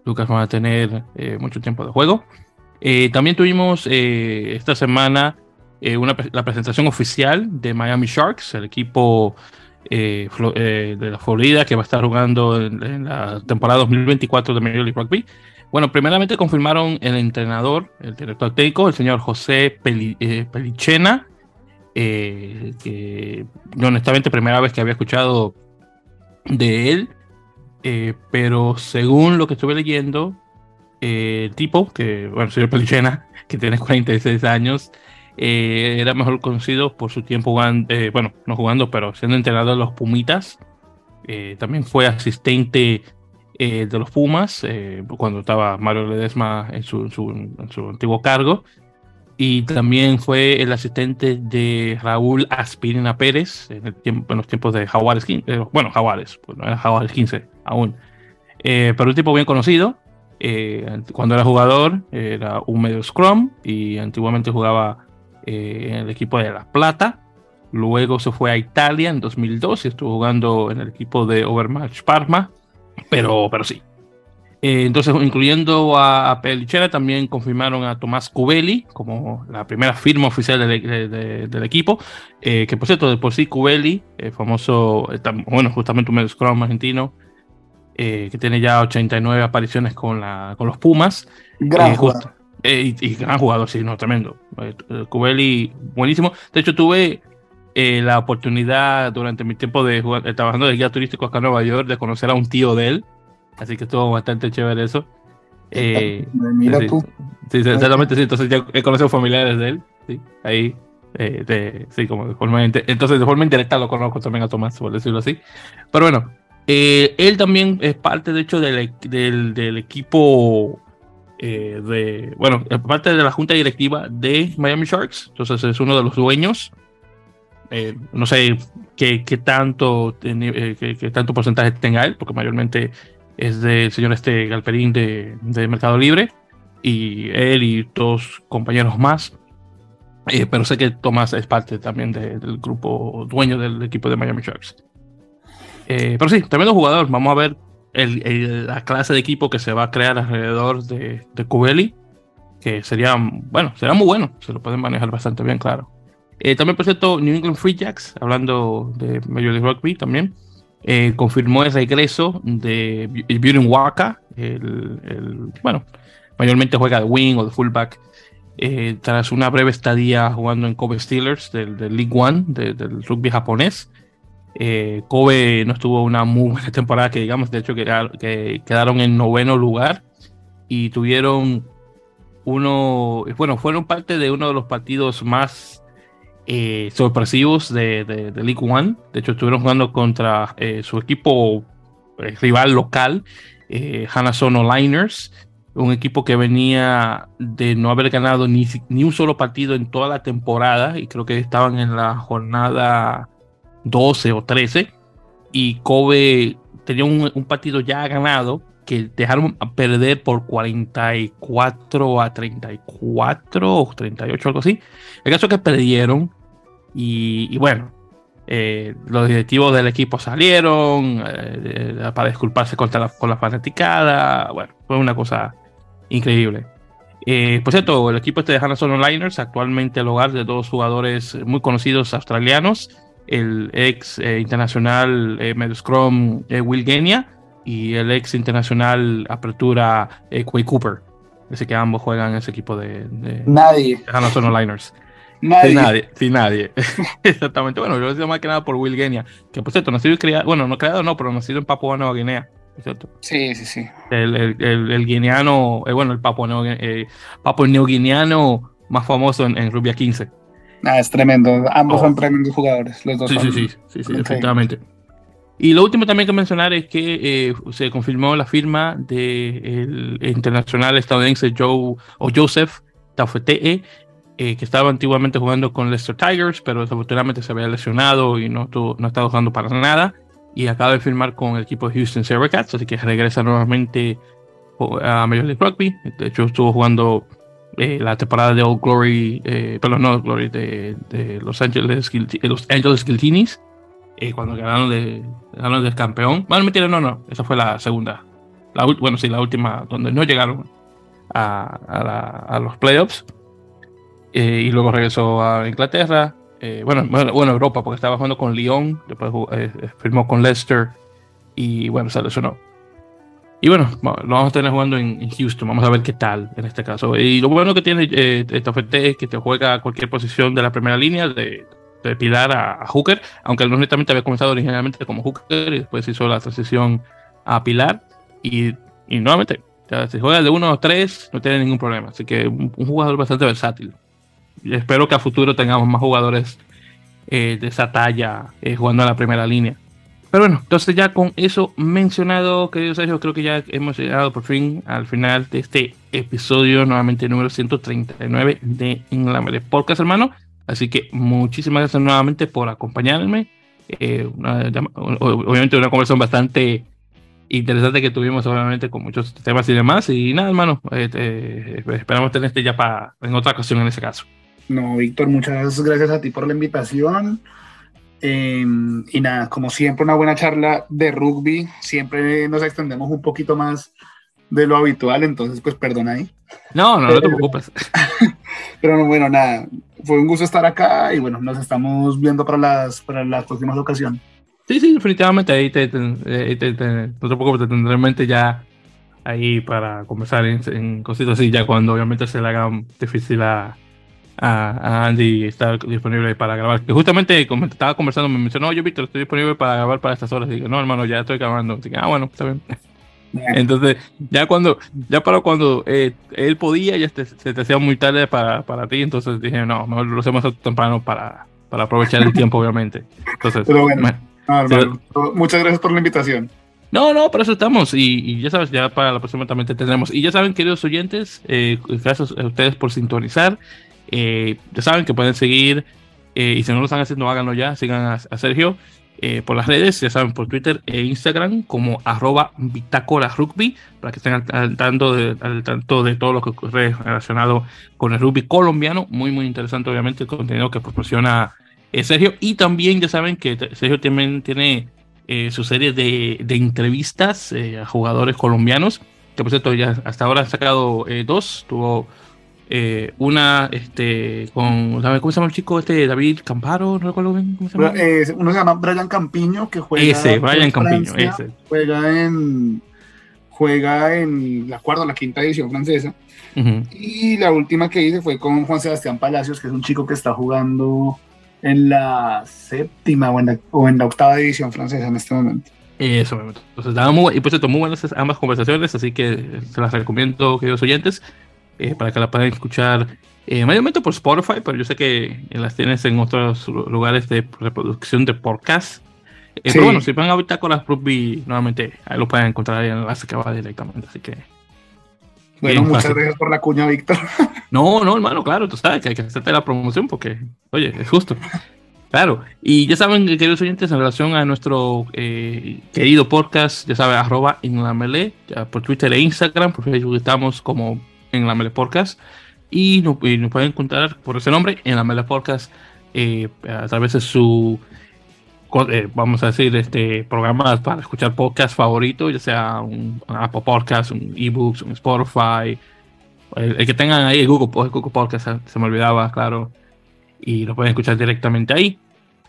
Lucas va a tener eh, mucho tiempo de juego. también tuvimos esta semana la presentación oficial de Miami Sharks, el equipo de la Florida que va a estar jugando en, en la temporada 2024 de Major League Rugby. Bueno, primeramente confirmaron el entrenador, el director técnico, el señor José eh, Pelichena, eh, que honestamente primera vez que había escuchado de él, eh, pero según lo que estuve leyendo, el tipo, que, bueno, el señor Pelichena, que tiene 46 años, era mejor conocido por su tiempo jugando, bueno, no jugando, pero siendo entrenador de los Pumitas. también fue asistente eh, de los Pumas, eh, cuando estaba Mario Ledesma en su, en su, antiguo cargo. Y también fue el asistente de Raúl Aspirina Pérez en, el tiempo, en los tiempos de Jaguares 15. Eh, bueno, Jaguares, pues no era Jaguares 15 aún. pero un tipo bien conocido. cuando era jugador era un medio scrum y antiguamente jugaba en el equipo de La Plata. Luego se fue a Italia en 2002 y estuvo jugando en el equipo de Overmatch Parma pero, pero sí. Eh, entonces, incluyendo a, a también confirmaron a Tomás Cubelli como la primera firma oficial del equipo. Eh, que por cierto, de por sí, Cubelli, el famoso, eh, bueno, justamente un medio scrum argentino, que tiene ya 89 apariciones con, la, con los Pumas. Gran jugador. Y, gran jugador, sí, no, tremendo. Cubelli, buenísimo. De hecho, tuve eh, la oportunidad durante mi tiempo de jugar, eh, trabajando de guía turístico acá en Nueva York de conocer a un tío de él. Así que estuvo bastante chévere eso. Eh, Mira sí, tú. Sí, exactamente, sí. Entonces ya he conocido familiares de él. Sí, ahí. de, sí, como de forma, entonces de forma indirecta lo conozco también a Tomás, por decirlo así. Pero bueno, él también es parte, de hecho, del, del, del equipo de, bueno, es parte de la junta directiva de Miami Sharks. Entonces es uno de los dueños eh, no sé qué, tanto, eh, qué, tanto porcentaje tenga él, porque mayormente es del señor este Galperín de, Mercado Libre, y él y dos compañeros más. Eh, pero sé que Tomás es parte también del grupo dueño del equipo de Miami Sharks. pero sí, tremendo jugador. Vamos a ver la clase de equipo que se va a crear alrededor de, de que sería, bueno, será muy bueno. Se lo pueden manejar bastante bien, claro. Eh, también, por cierto, New England Free Jacks, hablando de Major League Rugby también, eh, confirmó el regreso de Buren Waka, el, bueno, mayormente juega de wing o de fullback, eh, tras una breve estadía jugando en Kobe Steelers del, League One, del rugby japonés. Kobe no estuvo una muy buena temporada, que digamos, de hecho, que quedaron en noveno lugar y tuvieron uno, bueno, fueron parte de uno de los partidos más eh, sorpresivos de, de, League One. De hecho, estuvieron jugando contra eh, su equipo eh, rival local, eh, Hanasono Liners, un equipo que venía de no haber ganado ni, ni un solo partido en toda la temporada y creo que estaban en la jornada 12 o 13 y Kobe tenía un, un partido ya ganado que dejaron perder por 44 a 34 o 38, algo así. El caso es que perdieron y, bueno, eh, los directivos del equipo salieron eh, para disculparse con la, con la fanaticada. Bueno, fue una cosa increíble. Eh, por cierto, el equipo este de Hannah Liners, actualmente el hogar de dos jugadores muy conocidos australianos, el ex internacional medio scrum Will Genia y el ex internacional Apertura eh, Quay Cooper. Dice que ambos juegan en ese equipo de, de nadie. De Liners. Nadie. Sí, nadie, sí, nadie. Exactamente. Bueno, yo lo decía más que nada por Will Genia, que por cierto, nacido y criado, bueno, no creado no, pero nacido en Papua Nueva Guinea. ¿cierto? Sí, sí, sí. El, el, el, el guineano, eh, bueno, el Papua, eh, Neoguineano más famoso en, en Rubia 15. Ah, es tremendo. Ambos oh. son tremendos jugadores, los dos. Sí, son... sí, sí, sí, sí, sí efectivamente. Y lo último también que mencionar es que eh, se confirmó la firma del de internacional estadounidense Joe o Joseph Taufetee, eh, que estaba antiguamente jugando con Leicester Tigers, pero desafortunadamente se había lesionado y no, estuvo, no estaba jugando para nada. Y acaba de firmar con el equipo de Houston Sabercats, así que regresa nuevamente a Major League Rugby. De hecho, estuvo jugando eh, la temporada de Old Glory, eh, no Glory, de, de Los Angeles, Los Angeles Guiltinis eh, cuando ganaron, de, ganaron del campeón. Bueno, mentira, no, no, esa fue la segunda. La, bueno, sí, la última, donde no llegaron a, a, la, a los playoffs. Eh, y luego regresó a Inglaterra. Eh, bueno, bueno, bueno, Europa, porque estaba jugando con Lyon, después eh, firmó con Leicester y bueno, se lesionó. Y bueno, lo vamos a tener jugando en, en, Houston. Vamos a ver qué tal en este caso. Y lo bueno que tiene eh, esta oferta es que te juega a cualquier posición de la primera línea, de, de Pilar a, a, Hooker, aunque no netamente había comenzado originalmente como Hooker y después hizo la transición a Pilar. Y, y nuevamente, ya, si juega de 1 a 3, no tiene ningún problema. Así que un, un, jugador bastante versátil. Espero que a futuro tengamos más jugadores eh, de esa talla eh, jugando a la primera línea. Pero bueno, entonces ya con eso mencionado, querido Sergio, creo que ya hemos llegado por fin al final de este episodio, nuevamente número 139 de En Podcast, hermano. Así que muchísimas gracias nuevamente por acompañarme. Eh, una, obviamente una conversación bastante interesante que tuvimos obviamente con muchos temas y demás. Y nada, hermano, eh, eh, esperamos tenerte ya para en otra ocasión en ese caso. No, Víctor, muchas gracias a ti por la invitación. Eh, y nada, como siempre, una buena charla de rugby. Siempre nos extendemos un poquito más de lo habitual, entonces pues perdona ahí. No, no, no te preocupes. Pero bueno, nada, fue un gusto estar acá y bueno, nos estamos viendo para las, para las próximas ocasiones. Sí, sí, definitivamente ahí te, te, te, te no te preocupes, te tendré en mente ya ahí para conversar en, en, cositas así, ya cuando obviamente se le haga difícil a, a, a Andy estar disponible para grabar. Que justamente como estaba conversando me mencionó, yo Víctor, estoy disponible para grabar para estas horas. Y digo, no, hermano, ya estoy grabando. Así que, ah, bueno, está bien. Entonces, ya cuando, ya para cuando eh, él podía, ya te, se te hacía muy tarde para, para ti, entonces dije, no, mejor lo hacemos temprano para, para aprovechar el tiempo, obviamente. Entonces, Pero bueno, me, no, hermano, se, muchas gracias por la invitación. No, no, por eso estamos. Y, y, ya sabes, ya para la próxima también te tendremos. Y ya saben, queridos oyentes, eh, gracias a ustedes por sintonizar. Eh, ya saben que pueden seguir, eh, y si no lo están haciendo, háganlo ya, sigan a, Sergio eh, por las redes, ya saben, por Twitter e Instagram como arroba bitácora rugby, para que estén al, tanto de, tanto de todo lo que ocurre relacionado con el rugby colombiano. Muy, muy interesante, obviamente, el contenido que proporciona Sergio. Y también ya saben que Sergio también tiene su serie de, de entrevistas a jugadores colombianos, que por cierto, ya hasta ahora han sacado dos. Tuvo eh, una este con ¿cómo se llama el chico este David Camparo no recuerdo bien cómo se llama. Eh, uno se llama Brian Campiño que juega ese Brian Campiño ese. juega en juega en la cuarta o la quinta edición francesa. Uh -huh. y la última que hice fue con Juan Sebastián Palacios que es un chico que está jugando en la séptima o en la, o en la octava edición francesa en este momento. Eso, entonces, muy, y pues esto, muy buenas ambas conversaciones, así que se las recomiendo, queridos oyentes. Eh, para que la puedan escuchar eh, mayormente por Spotify, pero yo sé que las tienes en otros lugares de reproducción de podcast. Eh, pero bueno, si van a las Rugby, nuevamente ahí lo pueden encontrar en el enlace que va directamente. Así que. Bueno, muchas gracias por la cuña, Víctor. No, no, hermano, claro, tú sabes que hay que hacerte la promoción porque, oye, es justo. Claro, y ya saben, queridos oyentes, en relación a nuestro eh, querido podcast, ya saben, arroba en la mele, ya por Twitter e Instagram, por Facebook estamos como en la mele podcast, y nos, pueden encontrar por ese nombre en la mele podcast eh, a través de su, eh, vamos a decir, este programas para escuchar podcast favorito, ya sea un, Apple Podcast, un eBooks, un Spotify, el, que tengan ahí, Google, Google Podcast, se me olvidaba, claro y lo pueden escuchar directamente ahí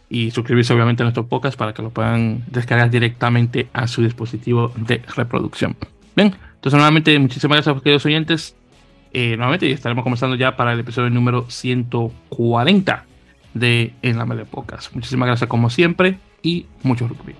y suscribirse obviamente a nuestro podcast para que lo puedan descargar directamente a su dispositivo de reproducción. Bien, entonces nuevamente muchísimas gracias a queridos oyentes. Eh, nuevamente estaremos comenzando ya para el episodio número 140 de En la Mele. Muchísimas gracias como siempre y mucho rugby.